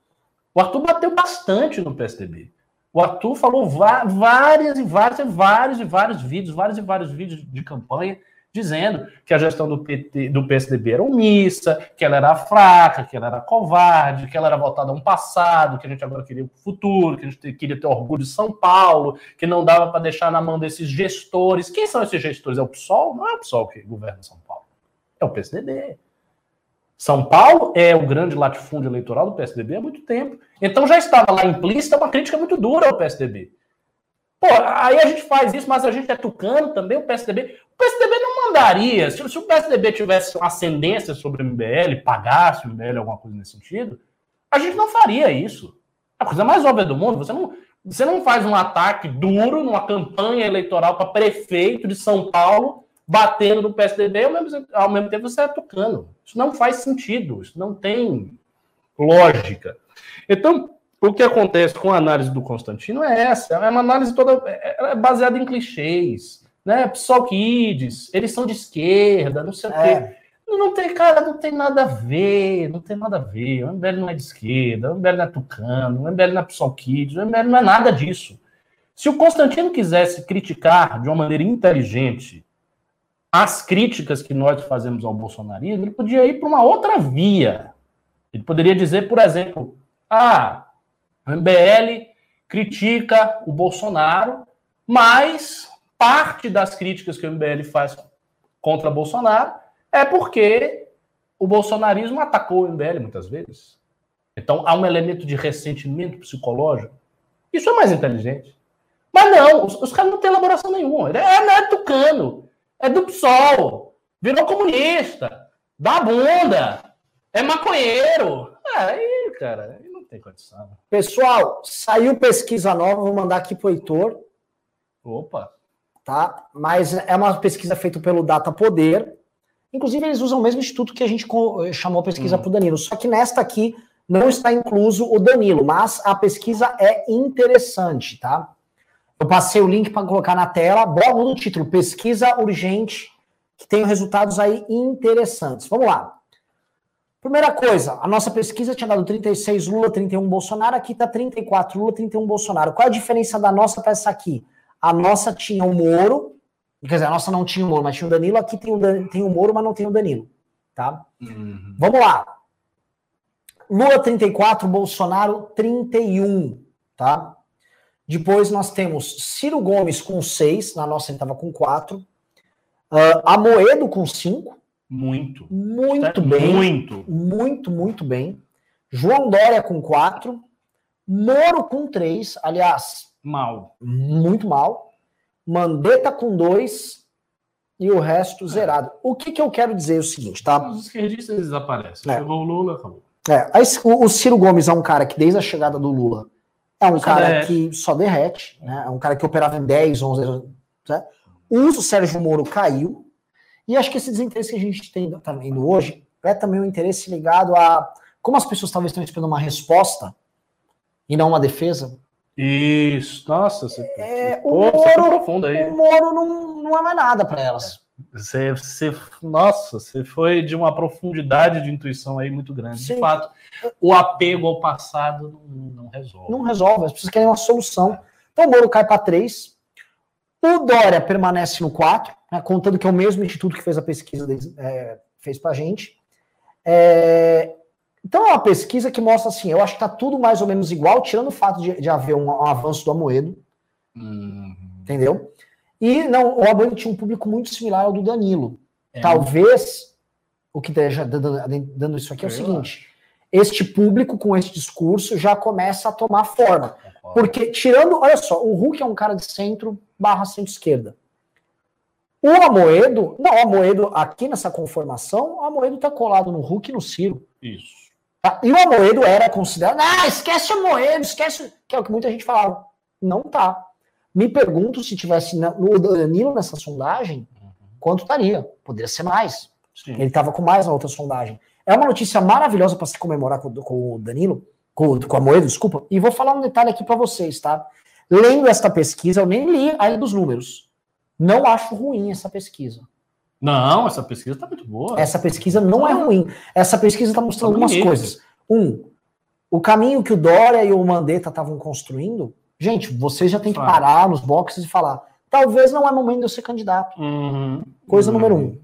O Arthur bateu bastante no PSDB. O Arthur falou várias e várias e vários e vários vídeos, vários e vários vídeos de campanha dizendo que a gestão do, PT, do PSDB era omissa, que ela era fraca, que ela era covarde, que ela era voltada a um passado, que a gente agora queria o futuro, que a gente queria ter orgulho de São Paulo, que não dava para deixar na mão desses gestores. Quem são esses gestores? É o PSOL? Não é o PSOL que governa São Paulo. É o PSDB. São Paulo é o grande latifúndio eleitoral do PSDB há muito tempo. Então já estava lá implícita uma crítica muito dura ao PSDB. Pô, aí a gente faz isso, mas a gente é tucano também, o PSDB. O PSDB não mandaria. Se, se o PSDB tivesse ascendência sobre o MBL, pagasse o MBL alguma coisa nesse sentido, a gente não faria isso. A coisa mais óbvia do mundo, você não, você não faz um ataque duro numa campanha eleitoral para prefeito de São Paulo batendo no PSDB, ao mesmo, ao mesmo tempo você é tucano. Isso não faz sentido, isso não tem lógica. Então, o que acontece com a análise do Constantino é essa, é uma análise toda é, é baseada em clichês, né? Psoquides, eles são de esquerda, não sei é. o quê. Não tem, cara, não tem nada a ver, não tem nada a ver. O MBL não é de esquerda, o MBL não é tucano, o MBL não é Psoquides, o MBL não é nada disso. Se o Constantino quisesse criticar de uma maneira inteligente as críticas que nós fazemos ao bolsonarismo, ele podia ir para uma outra via. Ele poderia dizer, por exemplo, ah, o MBL critica o Bolsonaro, mas parte das críticas que o MBL faz contra Bolsonaro é porque o bolsonarismo atacou o MBL muitas vezes. Então há um elemento de ressentimento psicológico. Isso é mais inteligente. Mas não, os, os caras não têm elaboração nenhuma. É, é tucano é do PSOL, virou comunista, dá bunda, é maconheiro. É, aí, cara, tem condição.
Pessoal, saiu pesquisa nova, vou mandar aqui pro Heitor.
Opa.
Tá? Mas é uma pesquisa feita pelo Data Poder. Inclusive, eles usam o mesmo instituto que a gente chamou a pesquisa hum. para o Danilo. Só que nesta aqui não está incluso o Danilo, mas a pesquisa é interessante, tá? Eu passei o link para colocar na tela. Bota no título: Pesquisa urgente, que tem resultados aí interessantes. Vamos lá. Primeira coisa, a nossa pesquisa tinha dado 36 Lula, 31 Bolsonaro, aqui está 34 Lula, 31 Bolsonaro. Qual é a diferença da nossa para essa aqui? A nossa tinha o Moro, quer dizer, a nossa não tinha o Moro, mas tinha o Danilo, aqui tem o, tem o Moro, mas não tem o Danilo, tá? Uhum. Vamos lá. Lula 34, Bolsonaro 31, tá? Depois nós temos Ciro Gomes com 6, na nossa ele estava com 4. Uh, ah, Amoedo com 5.
Muito.
Muito bem.
Muito.
Muito, muito bem. João Dória com 4. Moro com 3. Aliás.
Mal.
Muito mal. Mandetta com 2. E o resto é. zerado. O que, que eu quero dizer é o seguinte, tá?
Os esquerdistas desaparecem. É. Chegou o Lula, acabou.
É, o Ciro Gomes é um cara que, desde a chegada do Lula, é um só cara derrete. que só derrete, né? É um cara que operava em 10, 11 anos. Né? O Sérgio Moro caiu. E acho que esse desinteresse que a gente tem, tá vendo hoje é também um interesse ligado a como as pessoas talvez estão esperando uma resposta e não uma defesa,
Isso, nossa, você,
É, o
Pô, você
Moro-
profundo aí.
o Moro não, não é mais nada para elas.
Você, você, nossa, você foi de uma profundidade de intuição aí muito grande.
Sim.
De fato, o apego ao passado não, não resolve.
Não resolve, as pessoas querem uma solução. Então o Moro cai para 3. O Dória permanece no 4, né, contando que é o mesmo instituto que fez a pesquisa é, fez para a gente. É, então é uma pesquisa que mostra assim, eu acho que está tudo mais ou menos igual, tirando o fato de, de haver um, um avanço do Amoedo,
Hum,
entendeu? E não, o Amoedo tinha um público muito similar ao do Danilo.
é,
Talvez o que esteja dando, dando isso aqui é o
Eu
seguinte: este público com esse discurso já começa a tomar forma. Porque, tirando, olha só, o Hulk é um cara de centro barra centro-esquerda. O Amoedo, não, o Amoedo, aqui nessa conformação, o Amoedo tá colado no Hulk e no Ciro.
Isso.
tá? E o Amoedo era considerado, ah, esquece o Amoedo, esquece, que é o que muita gente falava. Não tá. Me pergunto se tivesse no Danilo nessa sondagem, quanto estaria? Poderia ser mais.
Sim.
Ele estava com mais na outra sondagem. É uma notícia maravilhosa para se comemorar com, com o Danilo, com, com a Moedo, desculpa. E vou falar um detalhe aqui para vocês, tá? Lendo esta pesquisa, eu nem li ainda dos números. Não acho ruim essa pesquisa.
Não, essa pesquisa tá muito boa.
Essa pesquisa não é ruim. Essa pesquisa está mostrando
Tá
algumas
bonito.
coisas. Um, o caminho que o Dória e o Mandetta estavam construindo, gente, vocês já têm que parar nos boxes e falar: talvez não é momento de eu ser candidato.
Uhum.
Coisa
Uhum.
número um,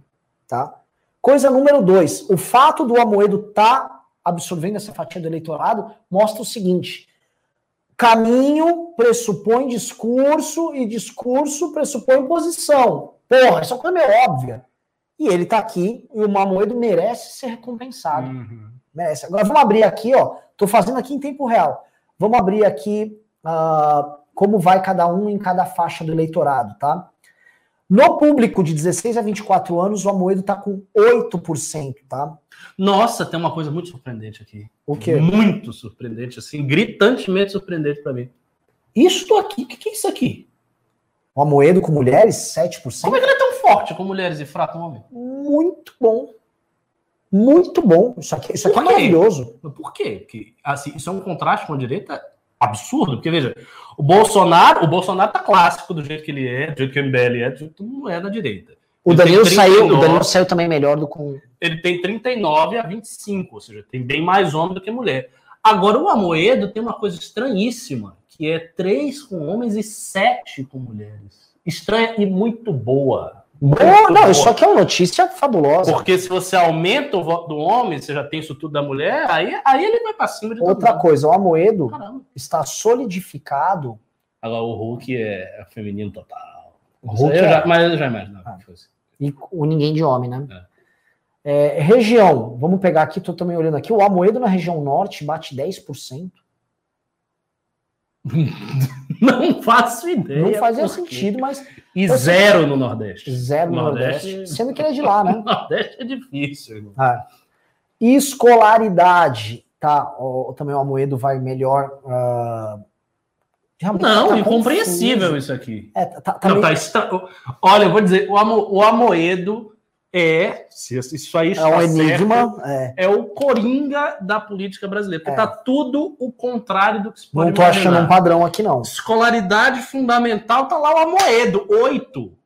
tá? Coisa número dois, o fato do Amoedo estar absorvendo essa fatia do eleitorado mostra o seguinte: caminho pressupõe discurso e discurso pressupõe posição. Porra, essa coisa é meio óbvia. E ele tá aqui e o Amoedo merece ser recompensado.
Uhum.
Merece. Agora vamos abrir aqui, ó. Tô fazendo aqui em tempo real. Vamos abrir aqui ah, como vai cada um em cada faixa do eleitorado, tá? No público de 16 a 24 anos, o Amoedo tá com 8%, tá?
Nossa, tem uma coisa muito surpreendente aqui.
O quê?
Muito surpreendente, assim, gritantemente surpreendente pra mim. Isso aqui, o que, que é isso aqui?
O Amoedo com mulheres, 7%.
Como é que ele é tão forte com mulheres e fraco com homem?
Muito bom. Muito bom. Isso aqui, isso aqui é maravilhoso.
Por quê? Porque, assim, isso é um contraste com a direita absurdo, porque veja, o Bolsonaro, o Bolsonaro tá clássico do jeito que ele é, do jeito que o MBL é, do jeito que não é da direita.
O Danilo,
tem
saiu, o
39.
Danilo saiu também melhor do que.
Ele tem 39 a 25, ou seja, tem bem mais homem do que mulher. Agora, o Amoedo tem uma coisa estranhíssima, que é 3 com homens e 7 com mulheres. Estranha e muito boa.
Oh, não,
boa.
isso aqui é uma notícia fabulosa.
Porque se você aumenta o voto do homem, você já tem isso tudo da mulher, aí, aí ele vai pra cima de
Outra
mundo.
coisa, o Amoedo
Caramba.
está solidificado.
Agora o Hulk é, é feminino total.
O Hulk
eu
é-
já, mas eu já imaginava.
Ah.
que fosse.
E o ninguém de homem, né? É, região, vamos pegar aqui, tô também olhando aqui. O Amoedo na região norte bate 10%.
Não faço ideia.
Não fazia
por quê.
sentido, mas
E zero no Nordeste.
zero no
Nordeste-
Nordeste, sendo que ele é de lá, né?
No Nordeste é difícil. irmão.
Ah. Escolaridade, tá? O, também o Amoedo vai melhor. realmente
Não,
tá
incompreensível
confuso.
isso aqui.
É, tá, tá
Não,
meio-
tá estra... Olha, eu vou dizer, o, Amo- o Amoedo é, isso aí
é
está
um
certo,
enigma. é.
é o coringa da política brasileira, porque
É.
tá tudo o contrário do que se pode
Não tô achando um padrão aqui, não.
Escolaridade fundamental tá lá o Amoedo, oito.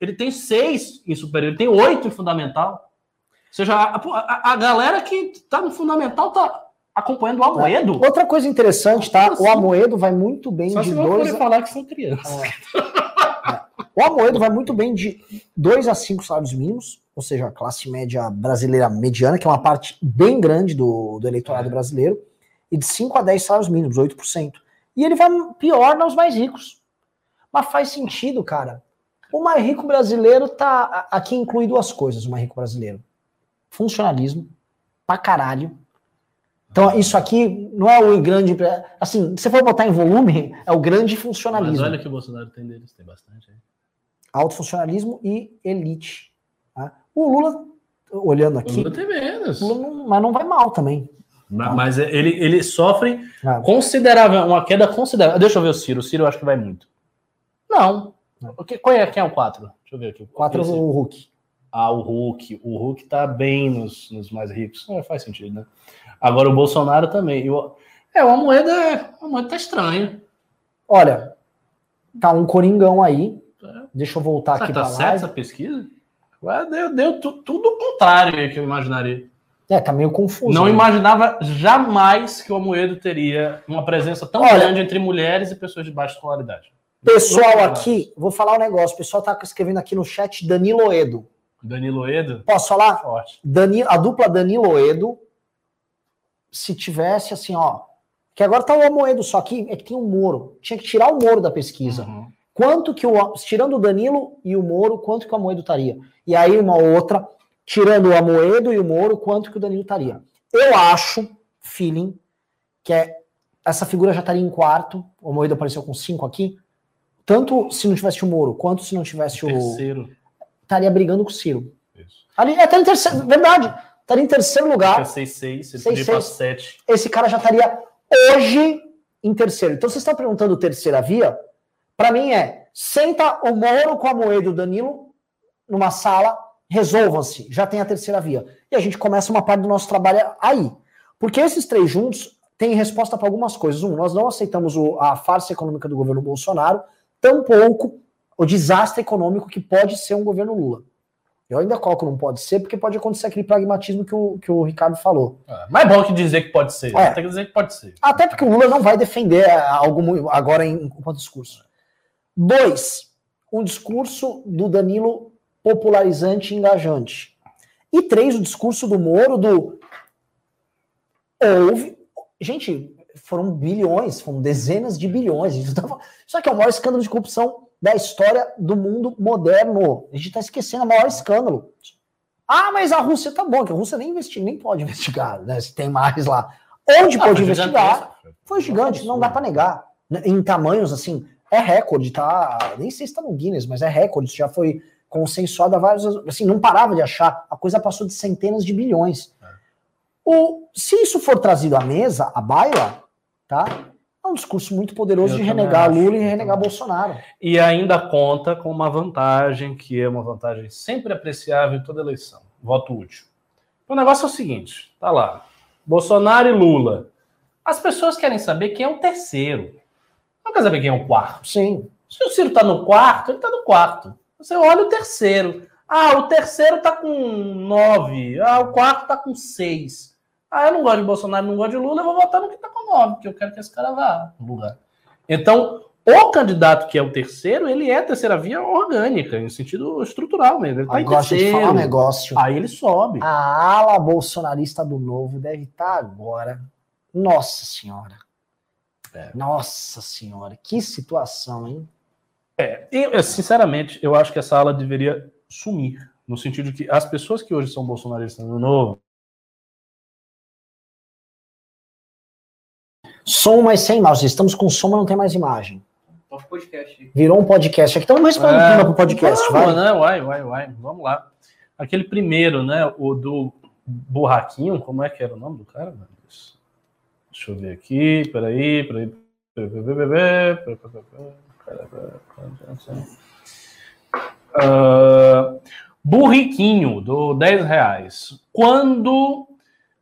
Ele tem seis em superior, ele tem oito em fundamental. Ou seja, a, a- a galera que tá no fundamental tá acompanhando o Amoedo.
Outra coisa interessante, tá? O Amoedo vai muito bem
Só
de dois.
forem falar que são crianças.
O Amoedo vai muito bem de 2 a 5 salários mínimos, ou seja, a classe média brasileira mediana, que é uma parte bem grande do, do eleitorado
É.
brasileiro, e de 5 a 10 salários mínimos, 8%. E ele vai pior nos mais ricos. Mas faz sentido, cara. O mais rico brasileiro tá. Aqui inclui duas coisas, o mais rico brasileiro: funcionalismo, pra caralho. Então, isso aqui não é o grande. Assim, se for botar em volume, é o grande
Mas
funcionalismo
olha que o Bolsonaro tem deles, tem bastante. hein?
alto funcionalismo e elite. tá? O Lula, olhando
O
aqui,
Lula tem menos.
o Lula não- mas não vai mal também.
Ma- Mas ele, ele sofre
Ah,
considerável, uma queda considerável. Deixa eu ver o Ciro. O Ciro eu acho que vai muito. Não. O que, qual é, quem é o 4? Deixa eu ver aqui.
quatro
Esse-
o Hulk.
Ah, o Hulk. O Hulk tá bem nos, nos mais ricos. É, faz sentido, né? Agora o Bolsonaro também. Eu, é, uma moeda, uma moeda tá estranha.
Olha, tá um coringão aí. É. Deixa eu voltar Será aqui
tá certo essa pesquisa? Deu, deu tudo o contrário que eu imaginaria.
É, tá meio confuso.
Não né? imaginava jamais que o Amoedo teria uma presença tão Olha, grande entre mulheres e pessoas de baixa escolaridade.
Pessoal aqui, vou falar um negócio. O pessoal tá escrevendo aqui no chat Danilo Edo.
Danilo Edo?
Posso falar? Forte. Danilo, a dupla Danilo Edo, se tivesse assim, ó. Que agora tá o Amoedo, só que é que tem o Moro. Tinha que tirar o Moro da pesquisa. Uhum. Quanto que o. Tirando o Danilo e o Moro, quanto que o Amoedo estaria? E aí, uma outra, tirando o Amoedo e o Moro, quanto que o Danilo estaria? Eu acho, feeling, que é, essa figura já estaria em quarto. O Amoedo apareceu com cinco aqui. Tanto se não tivesse o Moro, quanto se não tivesse o. Terceiro. Estaria brigando com o Ciro. Isso. Ali, até em terceiro. Verdade. Estaria em terceiro lugar.
6-6, ele 6, 7.
Esse cara já estaria hoje em terceiro. Então vocês estão perguntando terceira via? Para mim é senta o Moro com a Moeda e o Danilo numa sala, resolvam-se, já tem a terceira via. E a gente começa uma parte do nosso trabalho aí. Porque esses três juntos têm resposta para algumas coisas. Um, nós não aceitamos o, a farsa econômica do governo Bolsonaro, tampouco o desastre econômico que pode ser um governo Lula. Eu ainda coloco não pode ser, porque pode acontecer aquele pragmatismo que o, que o Ricardo falou.
É, mais bom que dizer que pode ser. É. Tem que dizer que pode ser.
Até porque o Lula não vai defender algo agora em enquanto discurso. Dois, um discurso do Danilo popularizante e engajante. E três, o discurso do Moro do houve. Gente, foram bilhões, foram dezenas de bilhões. Isso aqui é o maior escândalo de corrupção da história do mundo moderno. A gente está esquecendo o maior escândalo. Ah, mas a Rússia tá bom, que a Rússia nem investiga, nem pode investigar, né? Se tem mais lá. Onde ah, pode investigar? Foi gigante, não dá para negar. Em tamanhos assim, é recorde, tá? Nem sei se está no Guinness, mas é recorde. Já foi consensuado há vários. Assim, não parava de achar. A coisa passou de centenas de bilhões. É. O, se isso for trazido à mesa, à baila, tá? Um discurso muito poderoso Eu de renegar acho, Lula e renegar Bolsonaro.
E ainda conta com uma vantagem, que é uma vantagem sempre apreciável em toda eleição: voto útil. O negócio é o seguinte: tá lá. Bolsonaro e Lula. As pessoas querem saber quem é o terceiro. Não quer saber quem é o quarto.
Sim.
Se o Ciro está no quarto, ele está no quarto. Você olha o terceiro. Ah, o terceiro está com nove. Ah, o quarto está com seis. Ah, eu não gosto de Bolsonaro, não gosto de Lula, eu vou votar no que está com nove, porque eu quero que esse cara vá no lugar. Então, o candidato que é o terceiro, ele é terceira via orgânica, em sentido estrutural mesmo. Ele tá
Agora, deixa eu falar um negócio.
Aí ele sobe.
A ala bolsonarista do Novo deve estar tá agora. Nossa Senhora. É. Nossa senhora, que situação, hein?
É, eu, sinceramente, eu acho que essa ala deveria sumir, no sentido de que as pessoas que hoje são bolsonaristas no novo.
Som, mas sem imagem. Estamos com som, mas não tem mais imagem.
Podcast.
Virou um podcast. Aqui estamos respondendo é, para o podcast.
Vamos, vai. Né? Vai, vai, vai. Vamos lá. Aquele primeiro, né? O do Burraquinho, como é que era o nome do cara? Mano? Deixa eu ver aqui, peraí, peraí. Uh, burriquinho, do 10 reais. Quando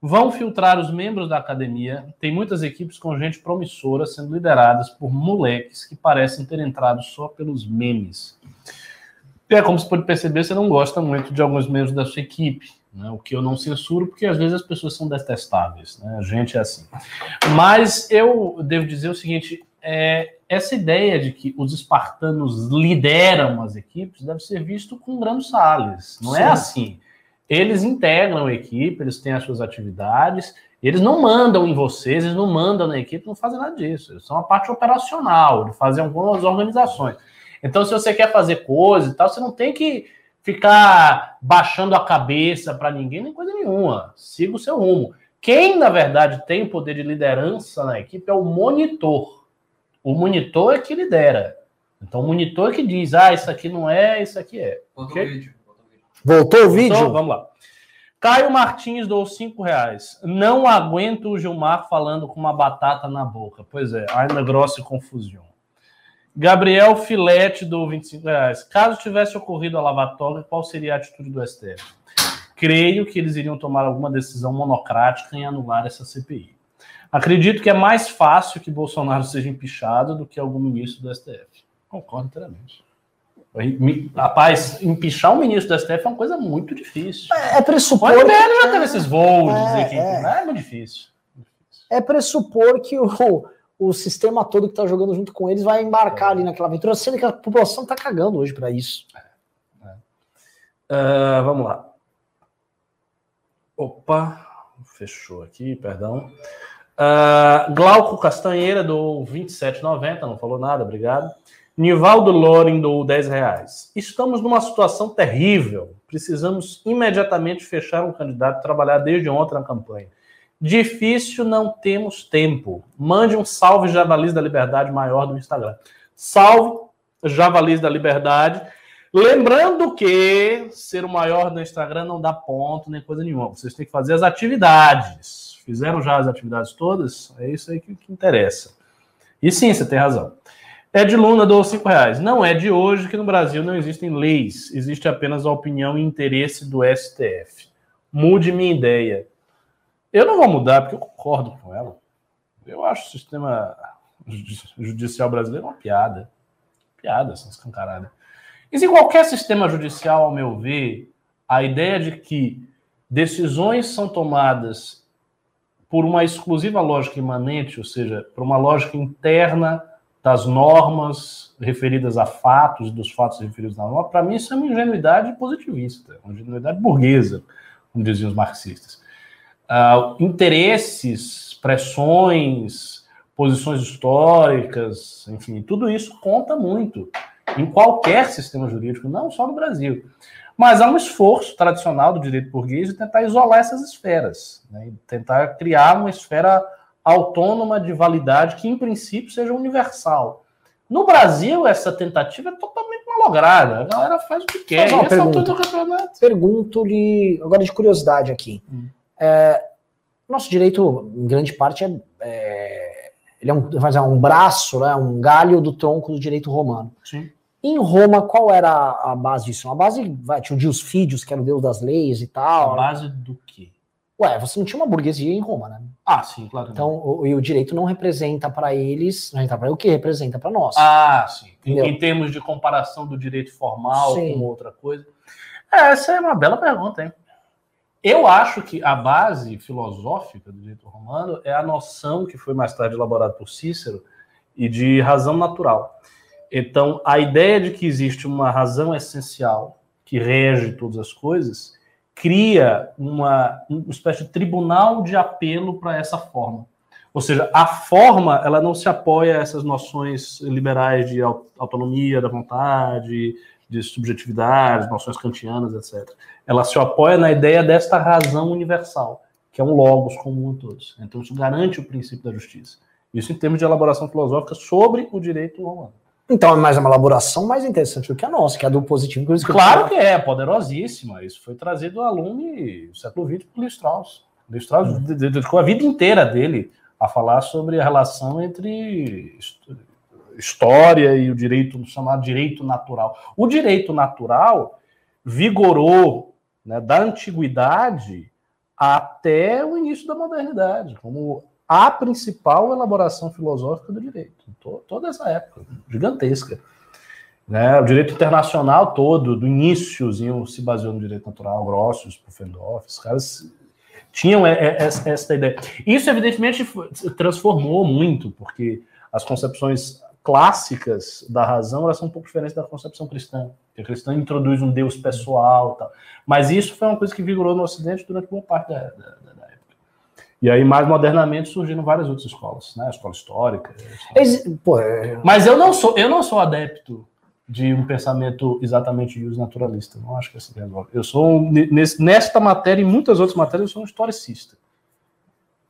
vão filtrar os membros da academia, tem muitas equipes com gente promissora sendo lideradas por moleques que parecem ter entrado só pelos memes. É como você pode perceber, você não gosta muito de alguns membros da sua equipe. Né? O que eu não censuro, porque às vezes as pessoas são detestáveis, né? a gente é assim. Mas eu devo dizer o seguinte: é, essa ideia de que os espartanos lideram as equipes deve ser visto com Grano Salles. Não é Sim. é assim. Eles integram a equipe, eles têm as suas atividades, eles não mandam em vocês, eles não mandam na equipe, não fazem nada disso. Eles são a parte operacional, de fazer algumas organizações. Então, se você quer fazer coisa e tal, você não tem que ficar baixando a cabeça para ninguém, nem coisa nenhuma. Siga o seu rumo. Quem, na verdade, tem o poder de liderança na equipe é o monitor. O monitor é que lidera. Então, o monitor é que diz: ah, isso aqui não é, isso aqui é.
Okay? vídeo. Voltou o vídeo? Voltou?
Vamos lá. Caio Martins dou cinco reais. Não aguento o Gilmar falando com uma batata na boca. Pois é, ainda grossa e confusão. Gabriel Filete do 25 reais. Caso tivesse ocorrido a lavatória, qual seria a atitude do STF? creio que eles iriam tomar alguma decisão monocrática em anular essa CPI. Acredito que é mais fácil que Bolsonaro seja empichado do que algum ministro do STF. Concordo inteiramente. Rapaz, empichar um ministro do STF é uma coisa muito difícil.
É, é pressupor.
O MBL já teve esses voos, é, que, é. é muito difícil.
É pressupor que o, o sistema todo que está jogando junto com eles vai embarcar ali naquela aventura, sendo que a população está cagando hoje para isso.
Uh, vamos lá. Opa, fechou aqui, perdão. Uh, Glauco Castanheira do 27,90, não falou nada, obrigado. Nivaldo Loren do 10 reais. Estamos numa situação terrível. Precisamos imediatamente fechar um candidato trabalhar desde ontem na campanha. Difícil, não temos tempo. Mande um salve Javalis da Liberdade maior do Instagram. Salve Javalis da Liberdade. Lembrando que ser o maior do Instagram não dá ponto nem coisa nenhuma. Vocês têm que fazer as atividades. Fizeram já as atividades todas? É isso aí que, que interessa. E sim, você tem razão. Ed Luna do cinco reais. Não é de hoje que no Brasil não existem leis. Existe apenas a opinião e interesse do STF. Mude minha ideia. Eu não vou mudar, porque eu concordo com ela. Eu acho o sistema judicial brasileiro uma piada. Piada, essa escancarada. E se qualquer sistema judicial, ao meu ver, a ideia de que decisões são tomadas por uma exclusiva lógica imanente, ou seja, por uma lógica interna das normas referidas a fatos, dos fatos referidos na norma, para mim isso é uma ingenuidade positivista, uma ingenuidade burguesa, como diziam os marxistas uh, interesses, pressões, posições históricas, enfim, tudo isso conta muito em qualquer sistema jurídico, não só no Brasil. Mas há um esforço tradicional do direito burguês de tentar isolar essas esferas, né? tentar criar uma esfera autônoma de validade que, em princípio, seja universal. No Brasil, essa tentativa é totalmente malograda. A galera faz o que quer.
Pergunto-lhe, agora de curiosidade aqui. Hum. É, nosso direito, em grande parte, é, é ele é um, um braço, né, um galho do tronco do direito romano.
Sim.
Em Roma, qual era a base disso? A base, vai, tinha o Dios Fidius, que era o deus das leis e tal.
A base do quê?
Ué, você não tinha uma burguesia em Roma, né?
Ah, sim, claro.
Então, o, e o direito não representa para eles, não representa para o que representa para nós.
Ah, sim. Em, em, termos de comparação do direito formal sim. com outra coisa. É, essa é uma bela pergunta, hein? Eu acho que a base filosófica do direito romano é a noção que foi mais tarde elaborada por Cícero e de razão natural. Então, a ideia de que existe uma razão essencial que rege todas as coisas cria uma, uma espécie de tribunal de apelo para essa forma. Ou seja, a forma ela não se apoia a essas noções liberais de autonomia da vontade, de subjetividade, noções kantianas, etc. Ela se apoia na ideia desta razão universal, que é um logos comum a todos. Então, isso garante o princípio da justiça. Isso em termos de elaboração filosófica sobre o direito romano.
Então, é mais uma elaboração mais interessante do que a nossa, que é a do positivo.
Que claro que é, poderosíssima. Isso foi trazido ao aluno do século XX por Strauss. Leo Strauss hum. dedicou a vida inteira dele a falar sobre a relação entre história e o direito chamado direito natural. O direito natural vigorou né, da antiguidade até o início da modernidade, como a principal elaboração filosófica do direito. Toda essa época, gigantesca. Né, o direito internacional todo, do iníciozinho, se baseou no direito natural, Grossius, Pufendorf, os caras tinham essa ideia. Isso, evidentemente, transformou muito, porque as concepções clássicas da razão elas são um pouco diferentes da concepção cristã. A cristã introduz um Deus pessoal, tal. mas isso foi uma coisa que vigorou no Ocidente durante boa parte da, da. E aí, mais modernamente, surgiram várias outras escolas, né? A escola histórica. A escola... Pô, é... Mas eu não sou, eu não sou adepto de um pensamento exatamente uso naturalista. Não acho que esse resolve. Eu sou nesse, nesta matéria e muitas outras matérias eu sou um historicista.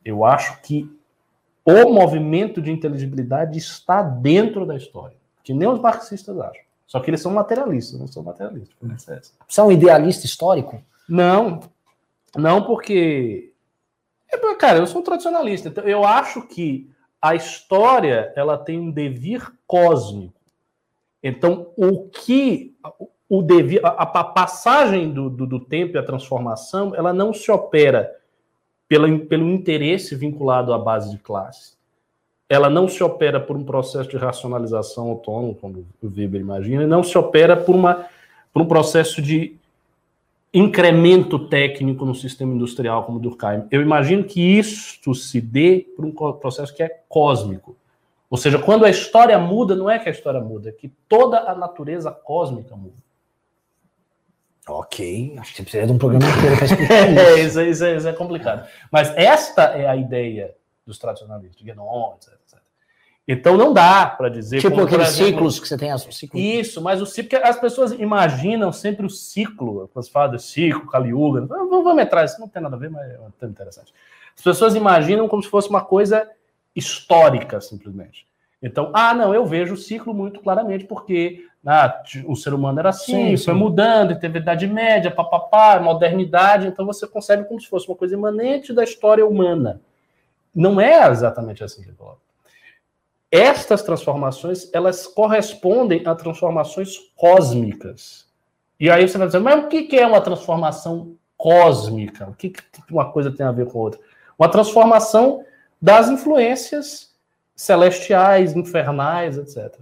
Eu acho que o movimento de inteligibilidade está dentro da história, que nem os marxistas acham. Só que eles são materialistas, não são materialistas.
Você é um idealista histórico?
Não, não porque, é, cara, eu sou um tradicionalista. Então eu acho que a história ela tem um devir cósmico. Então o que o devido, a, a passagem do, do, do, tempo e a transformação, ela não se opera pela, pelo interesse vinculado à base de classe. Ela não se opera por um processo de racionalização autônomo, como o Weber imagina, e não se opera por, uma, por um processo de incremento técnico no sistema industrial como o Durkheim. Eu imagino que isto se dê por um processo que é cósmico. Ou seja, quando a história muda, não é que a história muda, é que toda a natureza cósmica muda.
Ok, acho que você precisa de um programa inteiro para explicar
é, isso. isso, isso, é complicado. Mas esta é a ideia dos tradicionalistas, Guénon, etc, etc. Então não dá para dizer.
Tipo como, aqueles exemplo, ciclos que você tem. As, ciclos.
Isso, mas o ciclo. As pessoas imaginam sempre o ciclo, quando se fala de ciclo, Kaliuga. Não vamos entrar, isso não tem nada a ver, mas é muito interessante. As pessoas imaginam como se fosse uma coisa histórica, simplesmente. Então, ah, não, eu vejo o ciclo muito claramente, porque ah, o ser humano era assim, sim, foi sim. mudando, teve a Idade Média, papapá, modernidade, então você concebe como se fosse uma coisa imanente da história humana. Não é exatamente assim que coloca. Estas transformações, elas correspondem a transformações cósmicas. E aí você vai dizer, mas o que é uma transformação cósmica? O que uma coisa tem a ver com a outra? Uma transformação das influências celestiais, infernais, etc.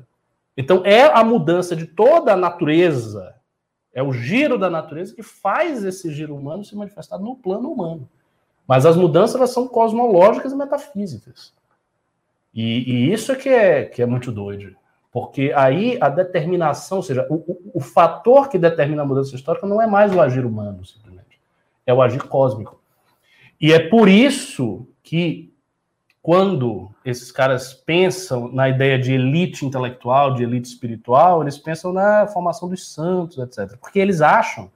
Então é a mudança de toda a natureza, é o giro da natureza que faz esse giro humano se manifestar no plano humano. Mas as mudanças elas são cosmológicas e metafísicas. E, e isso é que, é que é muito doido. Porque aí a determinação, ou seja, o, o, o fator que determina a mudança histórica não é mais o agir humano, simplesmente. É o agir cósmico. E é por isso que quando esses caras pensam na ideia de elite intelectual, de elite espiritual, eles pensam na formação dos santos, etc. Porque eles acham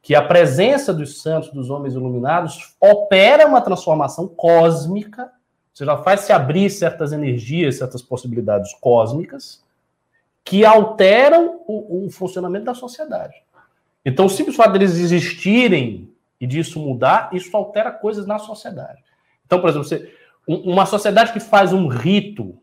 que a presença dos santos, dos homens iluminados, opera uma transformação cósmica, ou seja, faz se abrir certas energias, certas possibilidades cósmicas, que alteram o, o funcionamento da sociedade. Então, o simples fato deles existirem e disso mudar, isso altera coisas na sociedade. Então, por exemplo, você uma sociedade que faz um rito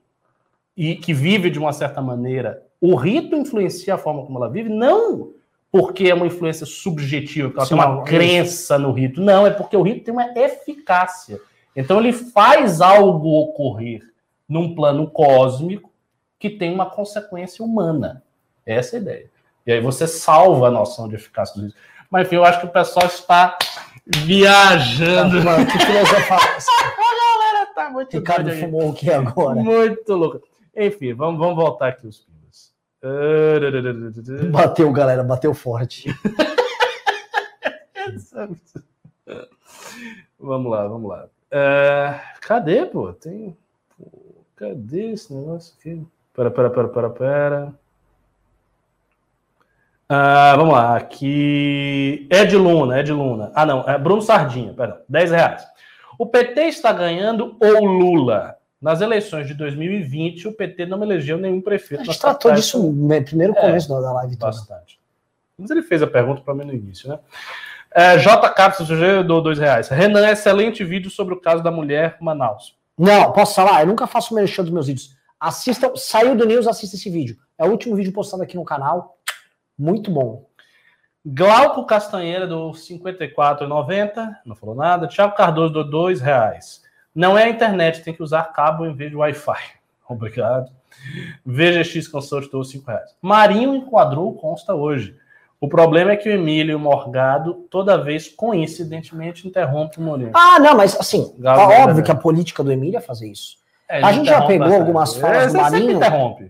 e que vive de uma certa maneira, o rito influencia a forma como ela vive, não porque é uma influência subjetiva, porque ela Sim, tem uma crença no rito. Não, é porque o rito tem uma eficácia. Então ele faz algo ocorrer num plano cósmico que tem uma consequência humana. Essa é a ideia. E aí você salva a noção de eficácia do rito. Mas enfim, eu acho que o pessoal está viajando. Tá, mano, que filosofia tá muito
Ricardo fumou o que agora?
Muito louco. Enfim, vamos, vamos voltar aqui os pilas.
Bateu, galera, bateu forte.
vamos lá, vamos lá. Uh, cadê, pô? Tem. Cadê esse negócio aqui? Pera, pera, pera, pera, pera. Uh, vamos lá, aqui. Ed Luna, Ed Luna. Ah, não, é Bruno Sardinha, perdão, 10 reais. O PT está ganhando ou Lula? Nas eleições de 2020, o PT não elegeu nenhum prefeito.
A gente tratou disso no primeiro começo é, da live.
Toda. Bastante. Mas ele fez a pergunta para mim no início, né? É, J. Capsos, eu dou dois reais. Renan, excelente vídeo sobre o caso da mulher Manaus.
Não, posso falar? Eu nunca faço merchan dos meus vídeos. Assistam, saiu do News, assista esse vídeo. É o último vídeo postado aqui no canal. Muito bom.
Glauco Castanheira do 54,90, não falou nada. Thiago Cardoso do dois reais. Não é a internet, tem que usar cabo em vez de Wi-Fi. Obrigado. VGX Consult do 5 reais. Marinho enquadrou consta hoje. O problema é que o Emílio Morgado, toda vez, coincidentemente, interrompe o Moreira.
Ah, não, mas assim, é óbvio que a política do Emílio é fazer isso. É, a gente já pegou bastante. algumas falas é, do Marinho,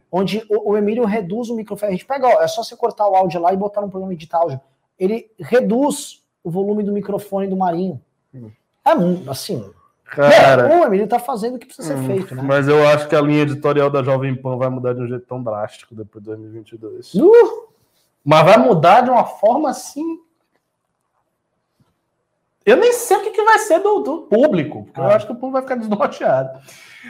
onde o, o, Emílio reduz o microfone. A gente pega, ó, é só você cortar o áudio lá e botar no programa de áudio. Ele reduz o volume do microfone do Marinho. Hum. É assim. Cara, o Emílio tá fazendo o que precisa hum, ser feito, né?
Mas eu acho que a linha editorial da Jovem Pan vai mudar de um jeito tão drástico depois de 2022. Uh! Mas vai mudar de uma forma assim eu nem sei o que, que vai ser do, do público, porque ah. eu acho que o público vai ficar desnorteado.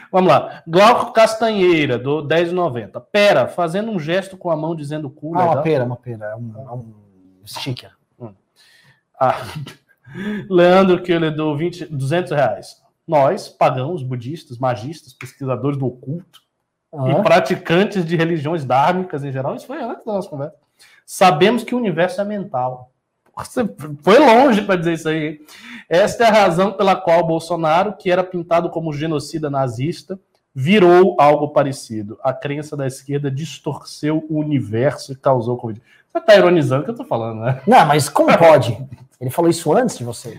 Vamos lá. Glauco Castanheira, do 10,90. Pera, fazendo um gesto com a mão dizendo cu.
Ah, uma pera, uma pera. É um, é um sticker. Hum.
Ah. Leandro Keller, do 20, 200 reais. Nós, pagãos, budistas, magistas, pesquisadores do oculto ah. e praticantes de religiões dármicas em geral, isso foi antes da nossa conversa Sabemos que o universo é mental. Você foi longe para dizer isso aí. Esta é a razão pela qual Bolsonaro, que era pintado como genocida nazista, virou algo parecido. A crença da esquerda distorceu o universo e causou Covid. Você está ironizando o que eu estou falando, né?
Não, mas como pode? Ele falou isso antes de você?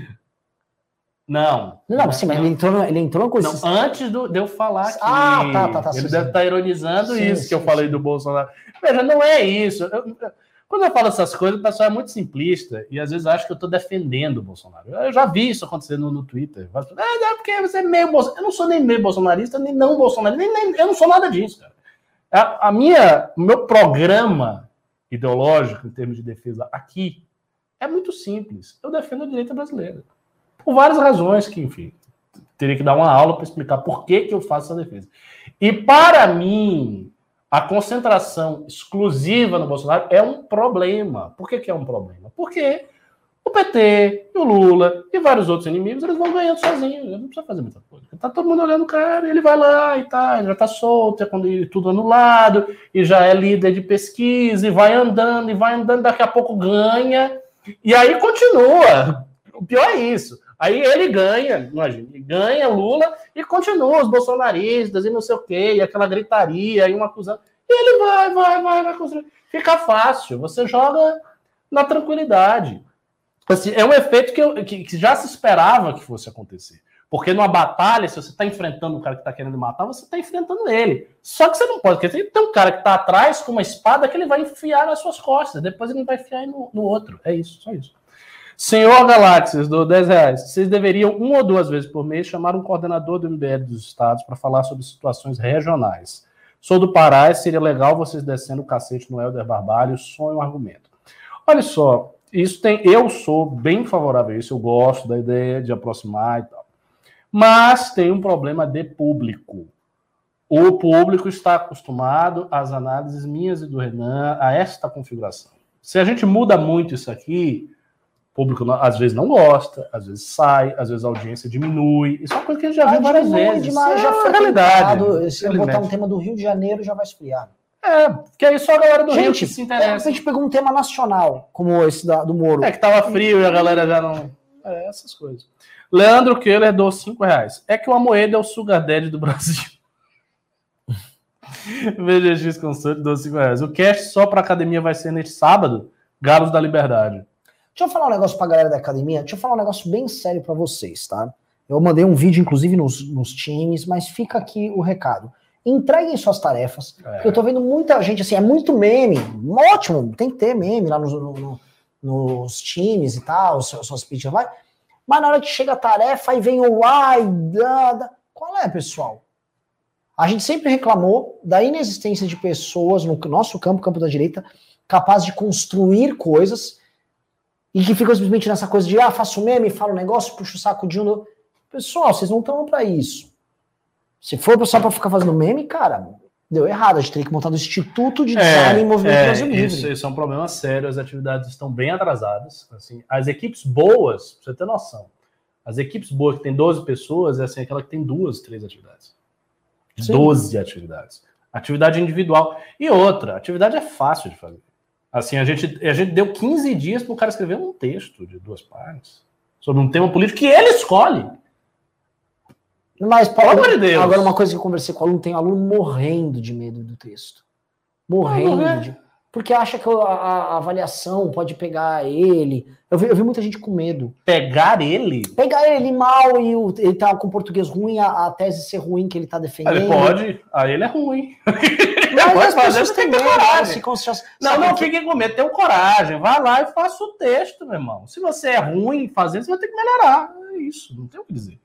Não.
Não, sim, mas ele entrou, ele entrou com
isso. Antes do, de eu falar aqui.
Ah, tá, tá, tá.
Ele sim, deve estar tá ironizando sim, isso sim, que eu falei do Bolsonaro. Veja, não é isso. Eu, quando eu falo essas coisas, o pessoal é muito simplista e às vezes acha que eu estou defendendo o Bolsonaro. Eu já vi isso acontecendo no, Twitter. Ah, é porque você é meio Bolsonaro. Eu não sou nem meio bolsonarista, nem não bolsonarista, nem, nem, eu não sou nada disso, cara. A, a minha, o meu programa ideológico em termos de defesa aqui é muito simples. Eu defendo a direita brasileira. Por várias razões que, enfim, teria que dar uma aula para explicar por que, que eu faço essa defesa. E para mim, a concentração exclusiva no Bolsonaro é um problema. Por que, que é um problema? Porque o PT, o Lula e vários outros inimigos, eles vão ganhando sozinhos. Não precisa fazer muita coisa. Tá todo mundo olhando o cara, ele vai lá e tá, já tá solto, é quando tudo anulado, e já é líder de pesquisa, e vai andando, e vai andando, daqui a pouco ganha, e aí continua. O pior é isso. Aí ele ganha, imagina, ganha Lula e continua os bolsonaristas e não sei o quê, e aquela gritaria e uma acusando. E ele vai, vai, vai, vai construir. Fica fácil, você joga na tranquilidade. Assim, é um efeito que, eu, que, que, já se esperava que fosse acontecer. Porque numa batalha, se você está enfrentando o cara que está querendo matar, você está enfrentando ele. Só que você não pode, porque tem um cara que está atrás com uma espada que ele vai enfiar nas suas costas, depois ele vai enfiar no, no outro. É isso, só isso. Senhor Galáxias, do 10 reais, vocês deveriam, uma ou duas vezes por mês, chamar um coordenador do MBL dos estados para falar sobre situações regionais. Sou do Pará e seria legal vocês descendo o cacete no Helder Barbalho, sonho um argumento. Olha só, isso tem. Eu sou bem favorável a isso, eu gosto da ideia de aproximar e tal. Mas tem um problema de público. O público está acostumado às análises minhas e do Renan, a esta configuração. Se a gente muda muito isso aqui, o público às vezes não gosta, às vezes sai, às vezes a audiência diminui. Isso é uma coisa que a gente já viu várias vezes.
Demais, já foi realidade. Se eu botar um tema do Rio de Janeiro, já vai esfriar.
É, porque aí só a galera do gente, Rio que se interessa.
a gente pegou um tema nacional, como esse da, do Moro.
É que tava frio e a galera já não. É, essas coisas. Leandro Keller deu 5 reais. É que o Amoedo é o sugar daddy do Brasil. VGX Consult deu 5 reais. O cast só para academia vai ser neste sábado? Galos da Liberdade.
Deixa eu falar um negócio pra galera da academia. Deixa eu falar um negócio bem sério para vocês, tá? Eu mandei um vídeo, inclusive, nos, nos times, mas fica aqui o recado. Entreguem suas tarefas. É. Eu tô vendo muita gente assim, é muito meme. Ótimo, tem que ter meme lá nos, no, nos times e tal, suas, suas pitches, vai. Mas na hora que chega a tarefa, aí vem o ai, da, da. qual é, pessoal? A gente sempre reclamou da inexistência de pessoas no nosso campo, campo da direita, capazes de construir coisas e que ficam simplesmente nessa coisa de, ah, faço meme, falo negócio, puxo o saco de um. Pessoal, vocês não estão para isso. Se for só para ficar fazendo meme, cara, deu errado. A gente teria que montar um instituto de design é, em movimento é, Brasil Livre.
Isso, isso é um problema sério. As atividades estão bem atrasadas. Assim, as equipes boas, pra você ter noção, as equipes boas que tem 12 pessoas é assim, aquela que tem duas, três atividades. Sim. 12 atividades. Atividade individual. E outra, atividade é fácil de fazer. Assim, a gente, a gente deu 15 dias para o cara escrever um texto de duas páginas sobre um tema político que ele escolhe.
Mas, Paulo, Pelo amor de Deus. agora uma coisa que eu conversei com o aluno, tem aluno morrendo de medo do texto. Morrendo de... Porque acha que a, a, avaliação pode pegar ele. Eu vi, eu vi, muita gente com medo.
Pegar ele?
Pegar ele mal e o, ele tá com português ruim, a, a, tese ser ruim que ele tá defendendo.
Ele pode, aí ele é ruim.
Mas as pessoas têm medo. Coragem.
Não, não que... fiquem com medo, tenham coragem. Vá lá e faça o texto, meu irmão. Se você é ruim fazendo, você vai ter que melhorar. É isso, não tem o que dizer.